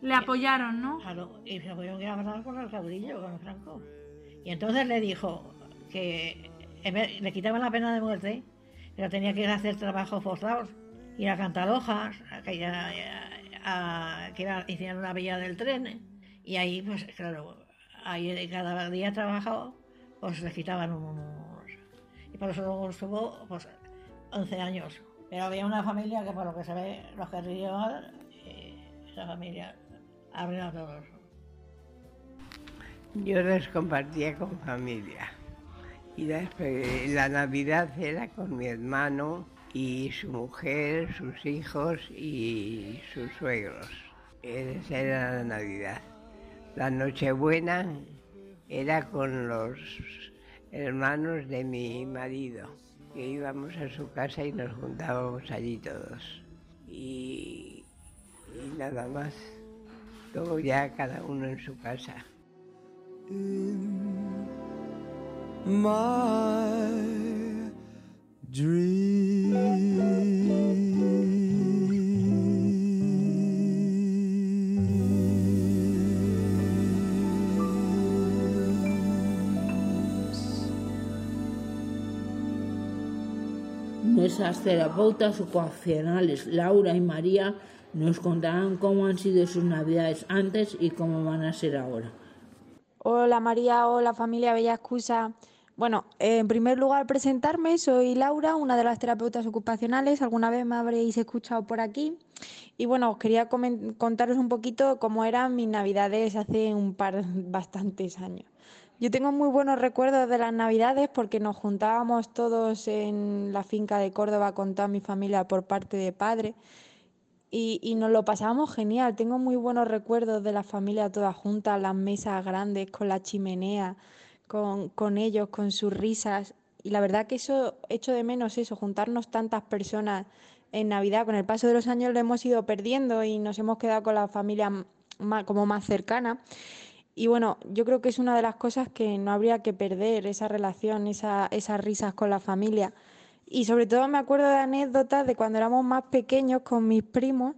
S13: Le apoyaron, ¿no?
S10: Claro, y se que ir a matar con el caudillo, con Franco. Y entonces le dijo que le quitaban la pena de muerte, pero tenía que ir a hacer trabajos forzados, ir a cantar hojas, a que, ya- a- que iba- hicieran una vía del tren. Y ahí, pues claro, ahí cada día trabajado, pues le quitaban unos... Y por eso luego estuvo pues, 11 años. Pero había una familia que por lo que se ve los quería llevar, y esa familia arruinó a todos.
S11: Yo los compartía con familia. Y después, la Navidad era con mi hermano y su mujer, sus hijos y sus suegros. Esa era la Navidad. La Nochebuena era con los hermanos de mi marido, que íbamos a su casa y nos juntábamos allí todos. Y, nada más. Luego ya cada uno en su casa.
S2: my
S1: Nuestras terapeutas ocupacionales, Laura y María, nos contarán cómo han sido sus navidades antes y cómo van a ser ahora.
S15: Hola María, hola familia Bella Excusa. Bueno, en primer lugar presentarme, soy Laura, una de las terapeutas ocupacionales, alguna vez me habréis escuchado por aquí. Y bueno, os quería contaros un poquito cómo eran mis navidades hace un par, bastantes años. Yo tengo muy buenos recuerdos de las navidades porque nos juntábamos todos en la finca de Córdoba con toda mi familia por parte de padre y, nos lo pasábamos genial. Tengo muy buenos recuerdos de la familia toda junta, las mesas grandes con la chimenea, con, con ellos, con sus risas. Y la verdad que eso, echo de menos eso, juntarnos tantas personas en Navidad. Con el paso de los años lo hemos ido perdiendo y nos hemos quedado con la familia como más cercana. Y bueno, yo creo que es una de las cosas que no habría que perder, esa relación, esa, esas risas con la familia. Y sobre todo me acuerdo de anécdotas de cuando éramos más pequeños con mis primos,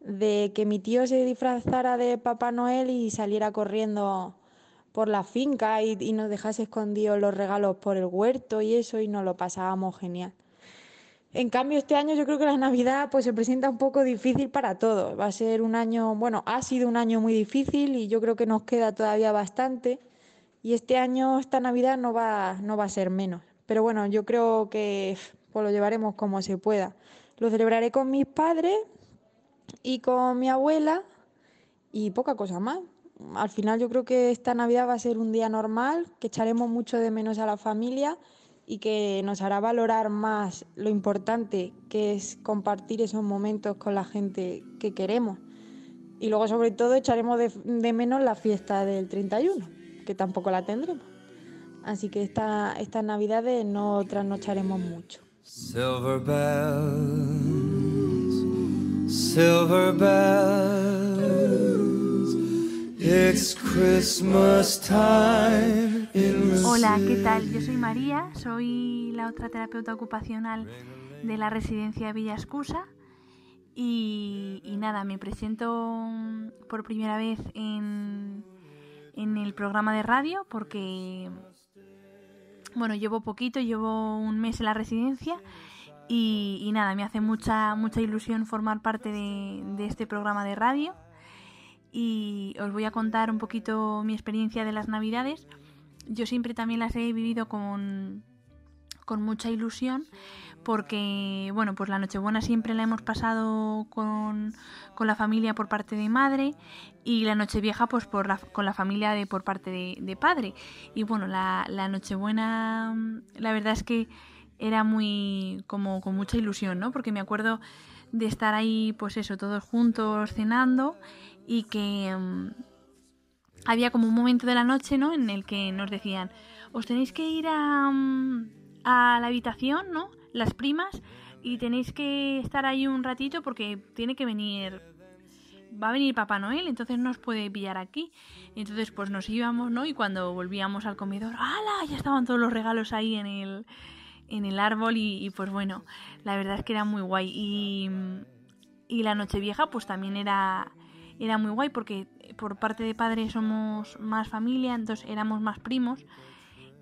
S15: de que mi tío se disfrazara de Papá Noel y saliera corriendo por la finca y, y nos dejase escondidos los regalos por el huerto y eso y nos lo pasábamos genial. En cambio, este año yo creo que la Navidad pues se presenta un poco difícil para todos. Va a ser un año, bueno, ha sido un año muy difícil y yo creo que nos queda todavía bastante. Y este año, esta Navidad no va, no va a ser menos. Pero bueno, yo creo que pues, lo llevaremos como se pueda. Lo celebraré con mis padres y con mi abuela y poca cosa más. Al final yo creo que esta Navidad va a ser un día normal, que echaremos mucho de menos a la familia y que nos hará valorar más lo importante que es compartir esos momentos con la gente que queremos. Y luego sobre todo echaremos de, de menos la fiesta del 31, que tampoco la tendremos. Así que esta, estas navidades no trasnocharemos mucho.
S2: Silver bells, silver bells, it's Christmas time in the
S13: Hola, ¿qué tal? Yo soy María, soy la otra terapeuta ocupacional de la residencia Villa Escusa y, y nada, me presento por primera vez en, en el programa de radio porque, bueno, llevo poquito, llevo un mes en la residencia y, y nada, me hace mucha, mucha ilusión formar parte de, de este programa de radio y os voy a contar un poquito mi experiencia de las navidades. Yo siempre también las he vivido con, con mucha ilusión porque, bueno, pues la Nochebuena siempre la hemos pasado con, con la familia por parte de madre y la Nochevieja pues por la, con la familia de por parte de, de padre. Y bueno, la, la Nochebuena, la verdad es que era muy, como con mucha ilusión, ¿no? Porque me acuerdo de estar ahí, pues eso, todos juntos cenando y que mm, había como un momento de la noche, ¿no? En el que nos decían, os tenéis que ir a, mm, a la habitación, ¿no? Las primas y tenéis que estar ahí un ratito porque tiene que venir va a venir Papá Noel, entonces nos puede pillar aquí. Entonces pues nos íbamos, ¿no? Y cuando volvíamos al comedor, ¡hala! Ya estaban todos los regalos ahí en el, en el árbol y, pues bueno, la verdad es que era muy guay. Y, y la Nochevieja pues también era, era muy guay porque por parte de padre somos más familia, entonces éramos más primos.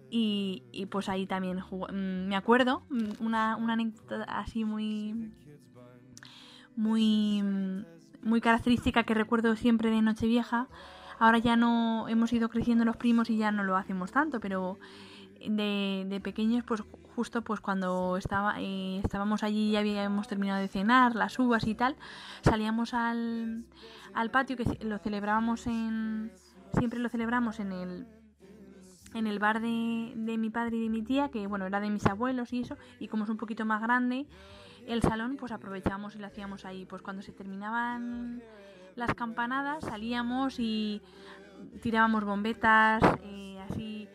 S13: Y, y pues ahí también jugó- mm, me acuerdo mm, una, una anécdota así muy muy muy característica que recuerdo siempre de Nochevieja. Ahora ya no hemos ido creciendo los primos y ya no lo hacemos tanto, pero de, de pequeños, pues justo pues cuando estaba, eh, estábamos allí y habíamos terminado de cenar, las uvas y tal, salíamos al, al patio que lo celebrábamos en siempre lo celebramos en el en el bar de, de mi padre y de mi tía, que bueno, era de mis abuelos y eso, y como es un poquito más grande, el salón pues aprovechábamos y lo hacíamos ahí. Pues cuando se terminaban las campanadas salíamos y tirábamos bombetas, eh, así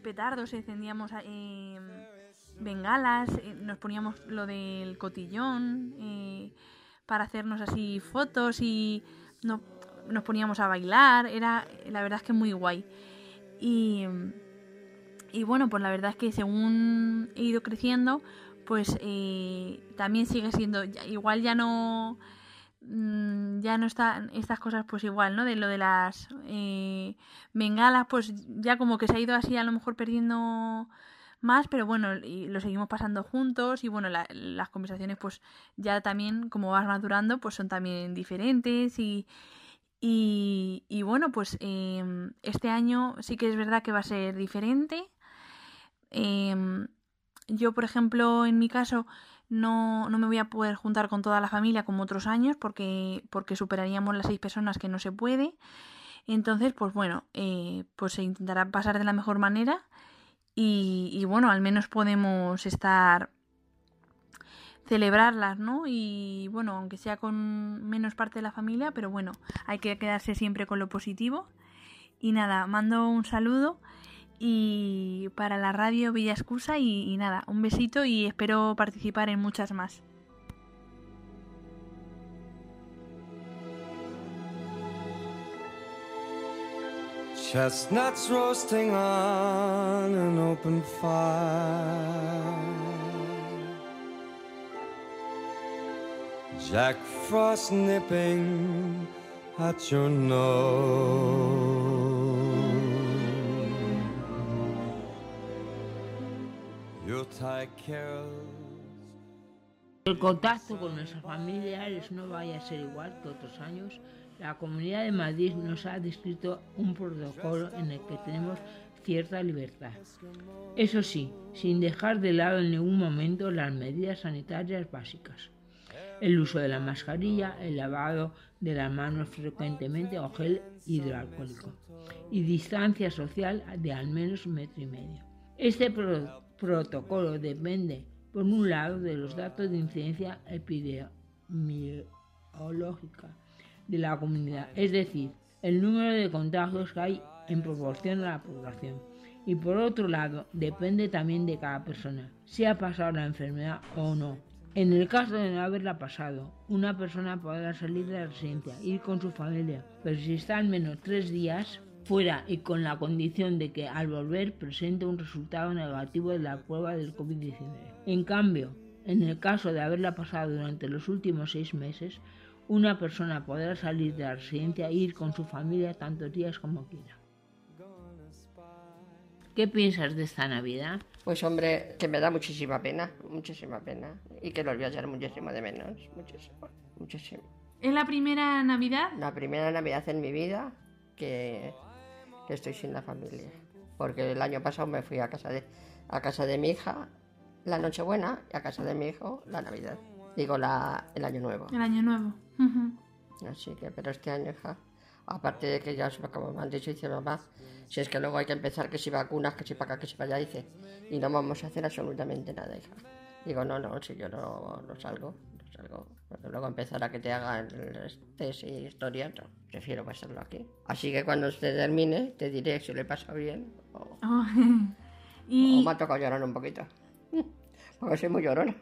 S13: petardos, encendíamos eh, bengalas, eh, nos poníamos lo del cotillón eh, para hacernos así fotos y no, nos poníamos a bailar. Era la verdad es que muy guay. Y, y bueno, pues la verdad es que según he ido creciendo, pues eh, también sigue siendo, igual ya no, mm, ya no están estas cosas pues igual, ¿no? De lo de las eh, bengalas, pues ya como que se ha ido así a lo mejor perdiendo más, pero bueno, y lo seguimos pasando juntos y bueno, la- las conversaciones pues ya también como vas madurando pues son también diferentes y, y, y bueno, pues em, este año sí que es verdad que va a ser diferente. Em, yo, por ejemplo, en mi caso, no, no me voy a poder juntar con toda la familia como otros años porque, porque superaríamos las seis personas que no se puede. Entonces, pues bueno, eh, pues se intentará pasar de la mejor manera y, y bueno, al menos podemos estar celebrarlas, ¿no? Y bueno, aunque sea con menos parte de la familia, pero bueno, hay que quedarse siempre con lo positivo. Y nada, mando un saludo y para la radio Villa Excusa y, y nada, un besito y espero participar en muchas más.
S2: Chestnuts roasting on an open fire. Jack Frost nipping at your nose. Yuletide carols
S1: El contacto con nuestros familiares no vaya a ser igual que otros años. La Comunidad de Madrid nos ha descrito un protocolo en el que tenemos cierta libertad. Eso sí, sin dejar de lado en ningún momento las medidas sanitarias básicas. El uso de la mascarilla, el lavado de las manos frecuentemente o gel hidroalcohólico y distancia social de al menos un metro y medio. Este pro- protocolo depende, por un lado, de los datos de incidencia epidemiológica de la comunidad, es decir, el número de contagios que hay en proporción a la población. Y por otro lado, depende también de cada persona, si ha pasado la enfermedad o no. En el caso de no haberla pasado, una persona podrá salir de la residencia, ir con su familia, pero si está al menos tres días fuera y con la condición de que al volver presente un resultado negativo de la prueba del COVID-19. En cambio, en el caso de haberla pasado durante los últimos seis meses, una persona podrá salir de la residencia e ir con su familia tantos días como quiera. ¿Qué piensas de esta Navidad?
S3: Pues hombre, que me da muchísima pena, muchísima pena. Y que los voy a echar muchísimo de menos, muchísimo, muchísimo.
S13: ¿Es la primera Navidad?
S3: La primera Navidad en mi vida que, que estoy sin la familia. Porque el año pasado me fui a casa de, a casa de mi hija la Nochebuena y a casa de mi hijo la Navidad. Digo, la, el Año Nuevo.
S13: El año nuevo. Ujú.
S3: Así que, pero este año, hija, aparte de que ya, como me han dicho, dice mamá, si es que luego hay que empezar que si vacunas, que si para acá, que si para allá, dice, y no vamos a hacer absolutamente nada, hija. Digo, no, no, si yo no, no salgo, no salgo, porque luego empezar a que te hagan el test y historia, no, prefiero pasarlo aquí. Así que cuando usted termine, te diré si le pasa bien o,
S13: Oh,
S3: o
S13: y
S3: me ha tocado llorar un poquito. Porque soy muy llorona.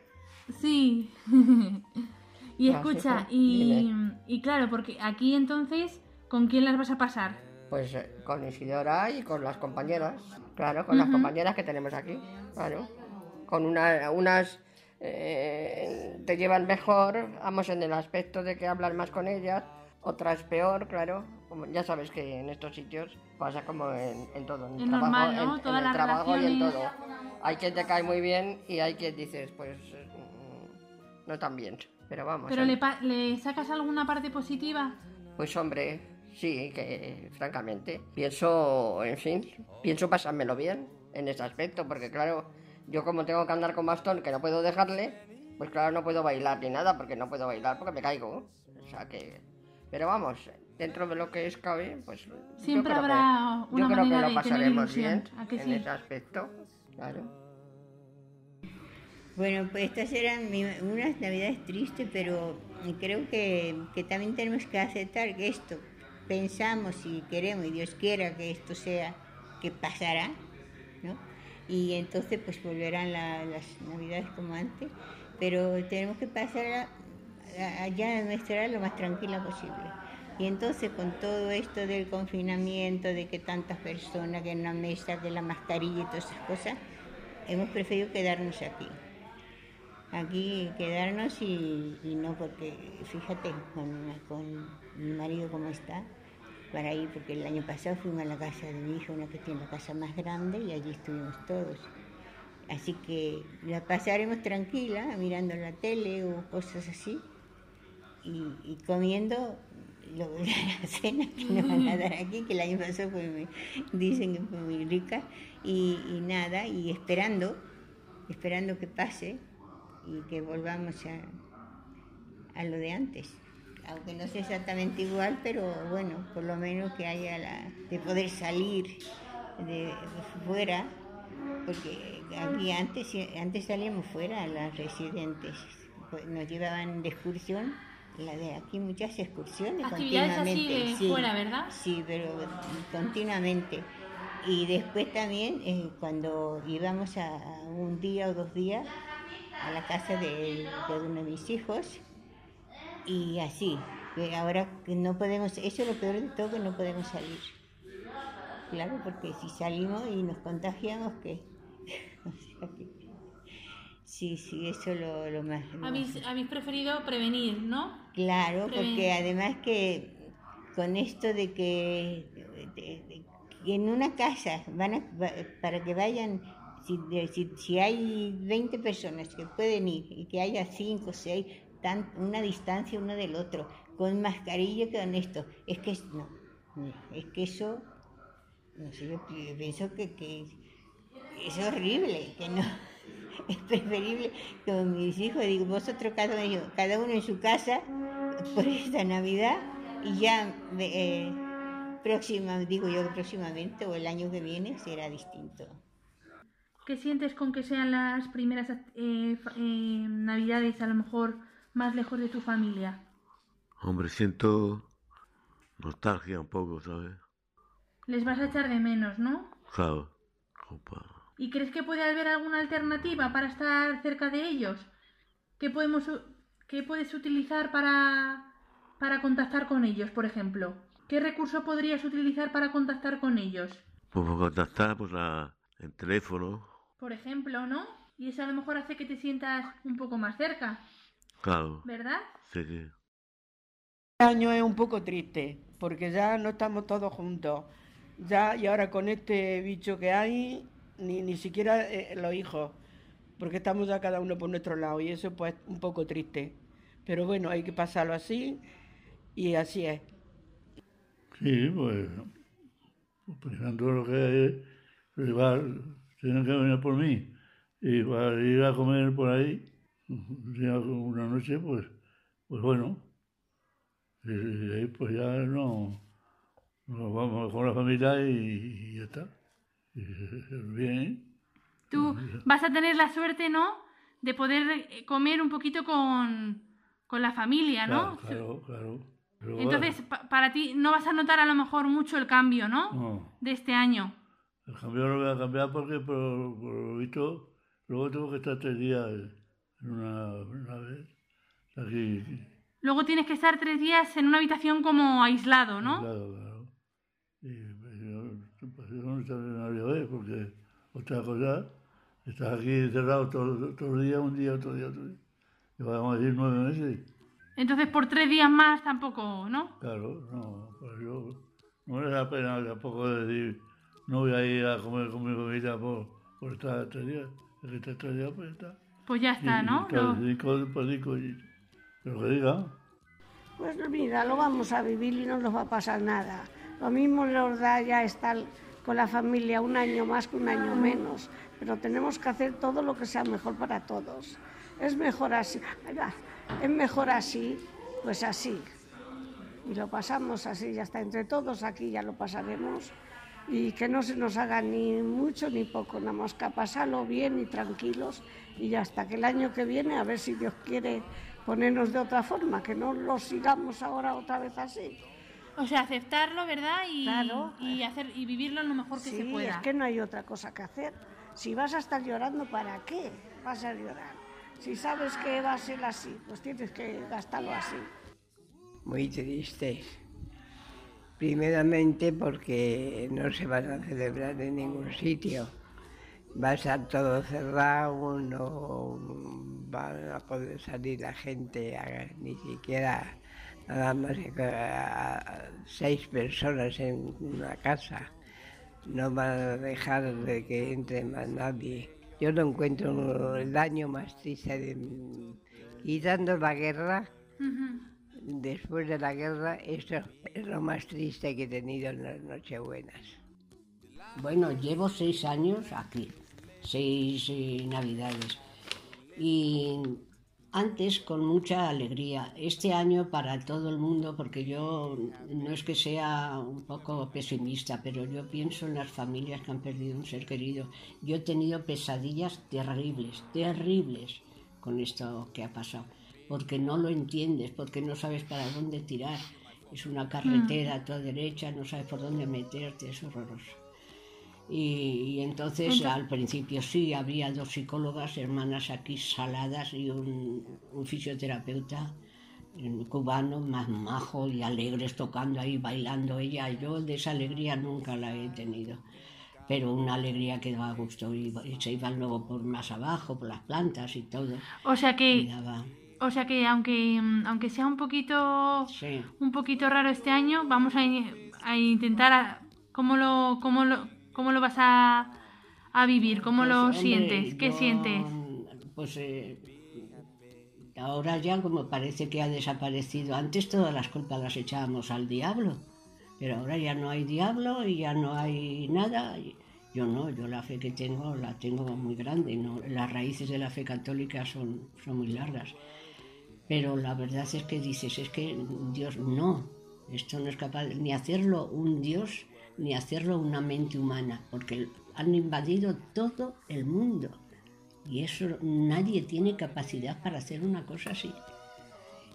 S13: sí. y escucha, y, y claro, porque aquí entonces, ¿con quién las vas a pasar?
S3: Pues eh, con Isidora y con las compañeras, claro, con las
S13: Ujú.
S3: compañeras que tenemos aquí, claro. Con una, unas eh, te llevan mejor, vamos, en el aspecto de que hablas más con ellas, otras peor, claro. Como ya sabes que en estos sitios pasa como en, en todo, en el
S13: Es
S3: trabajo,
S13: normal, ¿no?
S3: en- en,
S13: Todas
S3: el
S13: las
S3: trabajo y en
S13: relaciones.
S3: todo. Hay quien te cae muy bien y hay quien dices, pues mm, no tan bien. Pero vamos.
S13: ¿Pero le, pa- le sacas alguna parte positiva?
S3: pues hombre, sí, que francamente pienso, en fin, pienso pasármelo bien en ese aspecto, porque claro, yo como tengo que andar con bastón, que no puedo dejarle, pues claro, no puedo bailar ni nada, porque no puedo bailar porque me caigo. O sea que, pero vamos, dentro de lo que es cabe, pues yo
S13: Siempre
S3: creo que-
S13: habrá
S3: yo
S13: una
S3: creo que lo pasaremos bien
S13: ¿a que
S3: en ese aspecto, claro.
S4: Bueno, pues estas eran mi- unas navidades tristes, pero creo que, que también tenemos que aceptar que esto, pensamos y queremos y Dios quiera que esto sea, que pasará, ¿no? Y entonces pues volverán la- las navidades como antes, pero tenemos que pasar allá a nuestra edad lo más tranquila posible. Y entonces con todo esto del confinamiento, de que tantas personas, que en la mesa, que la mascarilla y todas esas cosas, hemos preferido quedarnos aquí aquí quedarnos y, no porque, fíjate, con, mi marido cómo está, para ir, porque el año pasado fuimos a la casa de mi hija, una que tiene la casa más grande, y allí estuvimos todos. Así que la pasaremos tranquila, mirando la tele o cosas así, y, comiendo lo, la cena que nos van a dar aquí, que el año pasado fue muy- dicen que fue muy rica, y nada, y esperando, esperando que pase y que volvamos a, a lo de antes. Aunque no sea exactamente igual, pero bueno, por lo menos que haya la de poder salir de fuera, porque aquí antes, antes salíamos fuera, las residentes, pues nos llevaban de excursión, la de aquí muchas excursiones
S13: Actividades así
S4: continuamente.
S13: de fuera, ¿verdad?
S4: Sí, pero continuamente. Y después también, eh, cuando íbamos a, a un día o dos días a la casa de, de uno de mis hijos, y así. que Ahora que no podemos, eso es lo peor de todo, que no podemos salir. Claro, porque si salimos y nos contagiamos, ¿qué? O sea que- sí, sí, eso es lo, lo más... lo más-
S13: Habéis, habéis preferido prevenir, ¿no?
S4: Claro,
S13: Prevenir.
S4: porque además que con esto de que de- de- que en una casa van a- para que vayan Si, si, hay 20 personas que pueden ir y que haya 5 o 6, tan, una distancia uno del otro, con mascarilla que con esto, es que no, es que eso, no sé, yo pi- pienso que, que es horrible, que no, es preferible con mis hijos, digo, vosotros cada uno, cada uno en su casa por esta Navidad y ya eh, próxima, digo yo que próximamente o el año que viene será distinto.
S13: ¿Qué sientes con que sean las primeras eh, eh, navidades a lo mejor más lejos de tu familia?
S5: Hombre, siento nostalgia un poco, ¿sabes?
S13: Les vas a echar de menos, ¿no?
S5: Claro. Opa.
S13: ¿Y crees que puede haber alguna alternativa para estar cerca de ellos? ¿Qué, podemos, qué puedes utilizar para, para contactar con ellos, por ejemplo? ¿Qué recurso podrías utilizar para contactar con ellos?
S5: Pues contactar, pues el teléfono,
S13: Por ejemplo, ¿no? Y eso a lo mejor hace que te sientas un poco más cerca,
S5: claro.
S13: ¿verdad?
S5: Sí, sí.
S6: Este año es un poco triste, porque ya no estamos todos juntos. Ya, y ahora con este bicho que hay, ni, ni siquiera eh, los hijos, porque estamos ya cada uno por nuestro lado, y eso pues un poco triste. Pero bueno, hay que pasarlo así, y así es.
S8: Sí, pues, pensando lo que es, pues, tienen que venir por mí y para ir a comer por ahí, una noche, pues, pues bueno, y, y ahí pues ya no, nos vamos con la familia y, y ya está. Y, bien.
S13: Tú vas a tener la suerte, ¿no? De poder eh, comer un poquito con, con la familia, ¿no?
S8: Claro, claro, claro. Pero
S13: Entonces, pa- para ti no vas a notar a lo mejor mucho el cambio, ¿no?
S8: No.
S13: De este año.
S8: El cambio no lo voy a cambiar porque por, por lo visto luego tengo que estar tres días en una, una vez aquí.
S13: Luego tienes que estar tres días en una habitación como aislado, ¿no?
S8: Claro, claro. Y pues, yo, pues, no sabía porque otra cosa, estás aquí encerrado todo, todo el día, un día, otro día, otro día. Y vamos a decir nueve meses.
S13: Entonces, por tres días más tampoco, ¿no?
S8: Claro, no, pues yo no me da pena tampoco decir no voy a ir a comer con mi familia por, por estar tres días. Es que estar tres días, pues está.
S13: Pues ya está,
S8: Y-
S13: ¿no?
S8: y claro,
S13: Lo-
S8: digo, pues digo, y- pero que diga.
S14: Pues mira, lo vamos a vivir y no nos va a pasar nada. Lo mismo nos da ya estar con la familia un año más que un año menos, pero tenemos que hacer todo lo que sea mejor para todos. Es mejor así, es mejor así, pues así. Y lo pasamos así, ya está entre todos aquí, ya lo pasaremos. Y que no se nos haga ni mucho ni poco, nada más que a pasarlo bien y tranquilos. Y ya hasta que el año que viene, a ver si Dios quiere ponernos de otra forma, que no lo sigamos ahora otra vez así.
S13: O sea, aceptarlo, ¿verdad? Y,
S14: Claro.
S13: y, hacer, y vivirlo lo mejor que
S14: Sí,
S13: se pueda.
S14: es que no hay otra cosa que hacer. Si vas a estar llorando, ¿para qué vas a llorar? Si sabes que va a ser así, pues tienes que gastarlo así.
S11: Muy triste. Primeramente porque no se van a celebrar en ningún sitio. Va a estar todo cerrado, no van a poder salir la gente, a- ni siquiera nada más a seis personas en una casa. No van a dejar de que entre más nadie. Yo no encuentro el año más triste de... Quitando la guerra. Después de la guerra, eso es lo más triste que he tenido en las Nochebuenas.
S12: Bueno, llevo seis años aquí, seis navidades. Y antes con mucha alegría. Este año para todo el mundo, porque yo no es que sea un poco pesimista, pero yo pienso en las familias que han perdido un ser querido. Yo he tenido pesadillas terribles, terribles con esto que ha pasado, porque no lo entiendes, porque no sabes para dónde tirar. Es una carretera a tu derecha, no sabes por dónde meterte, es horroroso. Y, y entonces,
S13: Entonces-
S12: al principio sí, había dos psicólogas, hermanas aquí saladas y un, un fisioterapeuta cubano más majo y alegres tocando ahí, bailando ella. Yo de esa alegría nunca la he tenido, pero una alegría que daba gusto y, y se iban luego por más abajo, por las plantas y todo.
S13: O sea que, o sea que aunque, mm, aunque sea un poquito,
S12: sí.
S13: un poquito raro este año, vamos a, a intentar a- cómo lo, cómo lo, cómo lo vas a, a vivir? ¿Cómo
S12: Pues,
S13: lo
S12: hombre,
S13: sientes? ¿Qué
S12: yo,
S13: sientes?
S12: Pues eh, ahora ya como parece que ha desaparecido. Antes todas las culpas las echábamos al diablo, pero ahora ya no hay diablo y ya no hay nada. Yo no, yo la fe que tengo la tengo muy grande. ¿no? Las raíces de la fe católica son, son muy largas. Pero la verdad es que dices, es que Dios no, esto no es capaz ni hacerlo un Dios, ni hacerlo una mente humana, porque han invadido todo el mundo. Y eso nadie tiene capacidad para hacer una cosa así.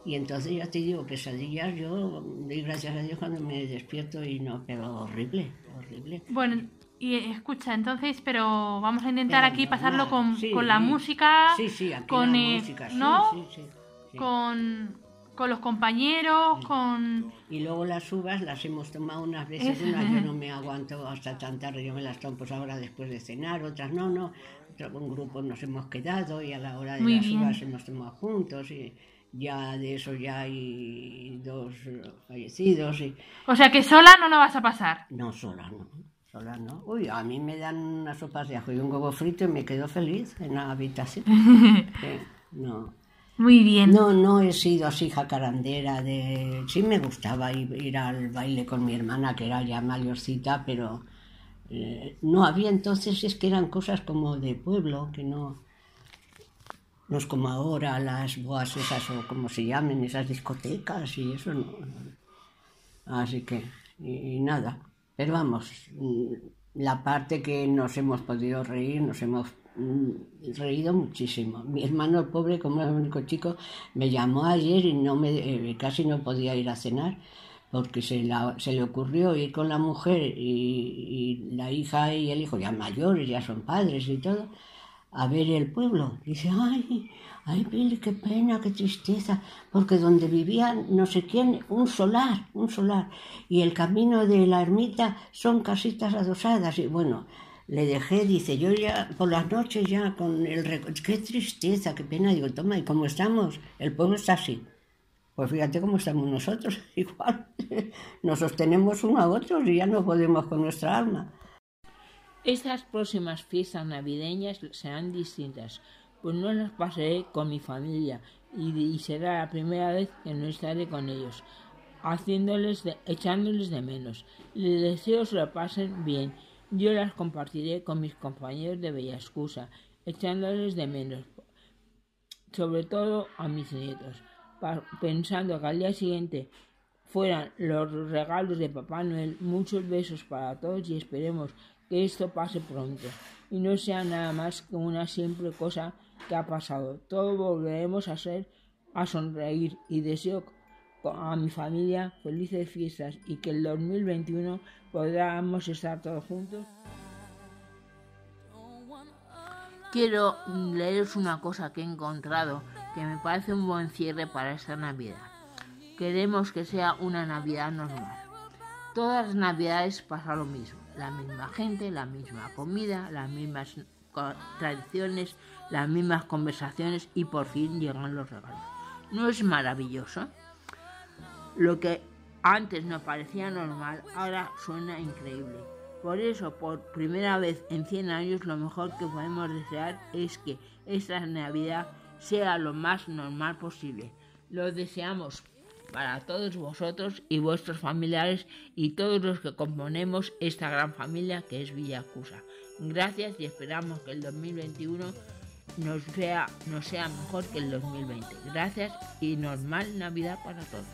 S12: Y entonces ya te digo, pesadillas, yo doy gracias a Dios cuando me despierto y no, pero horrible, horrible.
S13: Bueno, y eh, escucha, entonces, pero vamos a intentar
S12: Pero
S13: aquí pasarlo con,
S12: sí.
S13: con la música,
S12: Sí, sí, aquí
S13: con,
S12: la
S13: eh,
S12: música, sí,
S13: ¿no?
S12: sí, sí, sí.
S13: Con, con los compañeros, con...
S12: Y luego las uvas las hemos tomado unas veces, unas yo no me aguanto hasta tan tarde, yo me las tomo pues ahora después de cenar, otras no, no, otro- un grupo nos hemos quedado y a la hora de
S13: Muy
S12: las
S13: bien.
S12: uvas hemos tomado juntos y ya de eso ya hay dos fallecidos y
S13: O sea que sola no lo vas a pasar.
S12: no, sola no, sola no. Uy, a mí me dan unas sopas de ajo y un huevo frito y me quedo feliz en la habitación. Sí, no.
S13: Muy bien.
S12: No, no he sido así jacarandera de... Sí me gustaba ir, al baile con mi hermana, que era ya mayorcita, pero eh, no había entonces, es que eran cosas como de pueblo, que no... No es como ahora las boas esas o como se llamen, esas discotecas y eso no. Así que, y, nada. Pero vamos, mm, la parte que nos hemos podido reír, nos hemos reído muchísimo. Mi hermano, el pobre, como era el único chico, me llamó ayer y no me, eh, casi no podía ir a cenar porque se, le ocurrió ir con la mujer y, la hija y el hijo, ya mayores, ya son padres y todo, a ver el pueblo. Dice, ay, ay, Billy, qué pena, qué tristeza, porque donde vivían no sé quién, un solar, un solar, y el camino de la ermita son casitas adosadas, y bueno, le dejé, dice, yo ya por las noches ya con el qué tristeza, qué pena, digo, toma, ¿y cómo estamos? El pueblo está así. Pues fíjate cómo estamos nosotros, igual, nos sostenemos uno a otro y ya no podemos con nuestra alma.
S1: Estas próximas fiestas navideñas serán distintas, pues no las pasaré con mi familia y, será la primera vez que no estaré con ellos, haciéndoles echándoles de menos. Les deseo se lo pasen bien. Yo las compartiré con mis compañeros de Bella Excusa, echándoles de menos, sobre todo a mis nietos, pensando que al día siguiente fueran los regalos de Papá Noel. Muchos besos para todos y esperemos que esto pase pronto y no sea nada más que una simple cosa que ha pasado. Todos volveremos a ser a sonreír y deseo a mi familia felices fiestas y que el 2021 podamos estar todos juntos. Quiero leeros una cosa que he encontrado que me parece un buen cierre para esta Navidad. Queremos que sea una Navidad normal. Todas las Navidades pasa lo mismo. La misma gente, la misma comida, las mismas tradiciones, las mismas conversaciones y por fin llegan los regalos. ¿No es maravilloso? Lo que antes nos parecía normal, ahora suena increíble. Por eso, por primera vez en 100 años, lo mejor que podemos desear es que esta Navidad sea lo más normal posible. Lo deseamos para todos vosotros y vuestros familiares y todos los que componemos esta gran familia que es Villacusa. Gracias y esperamos que el 2021 nos sea, nos sea mejor que el 2020. Gracias y normal Navidad para todos.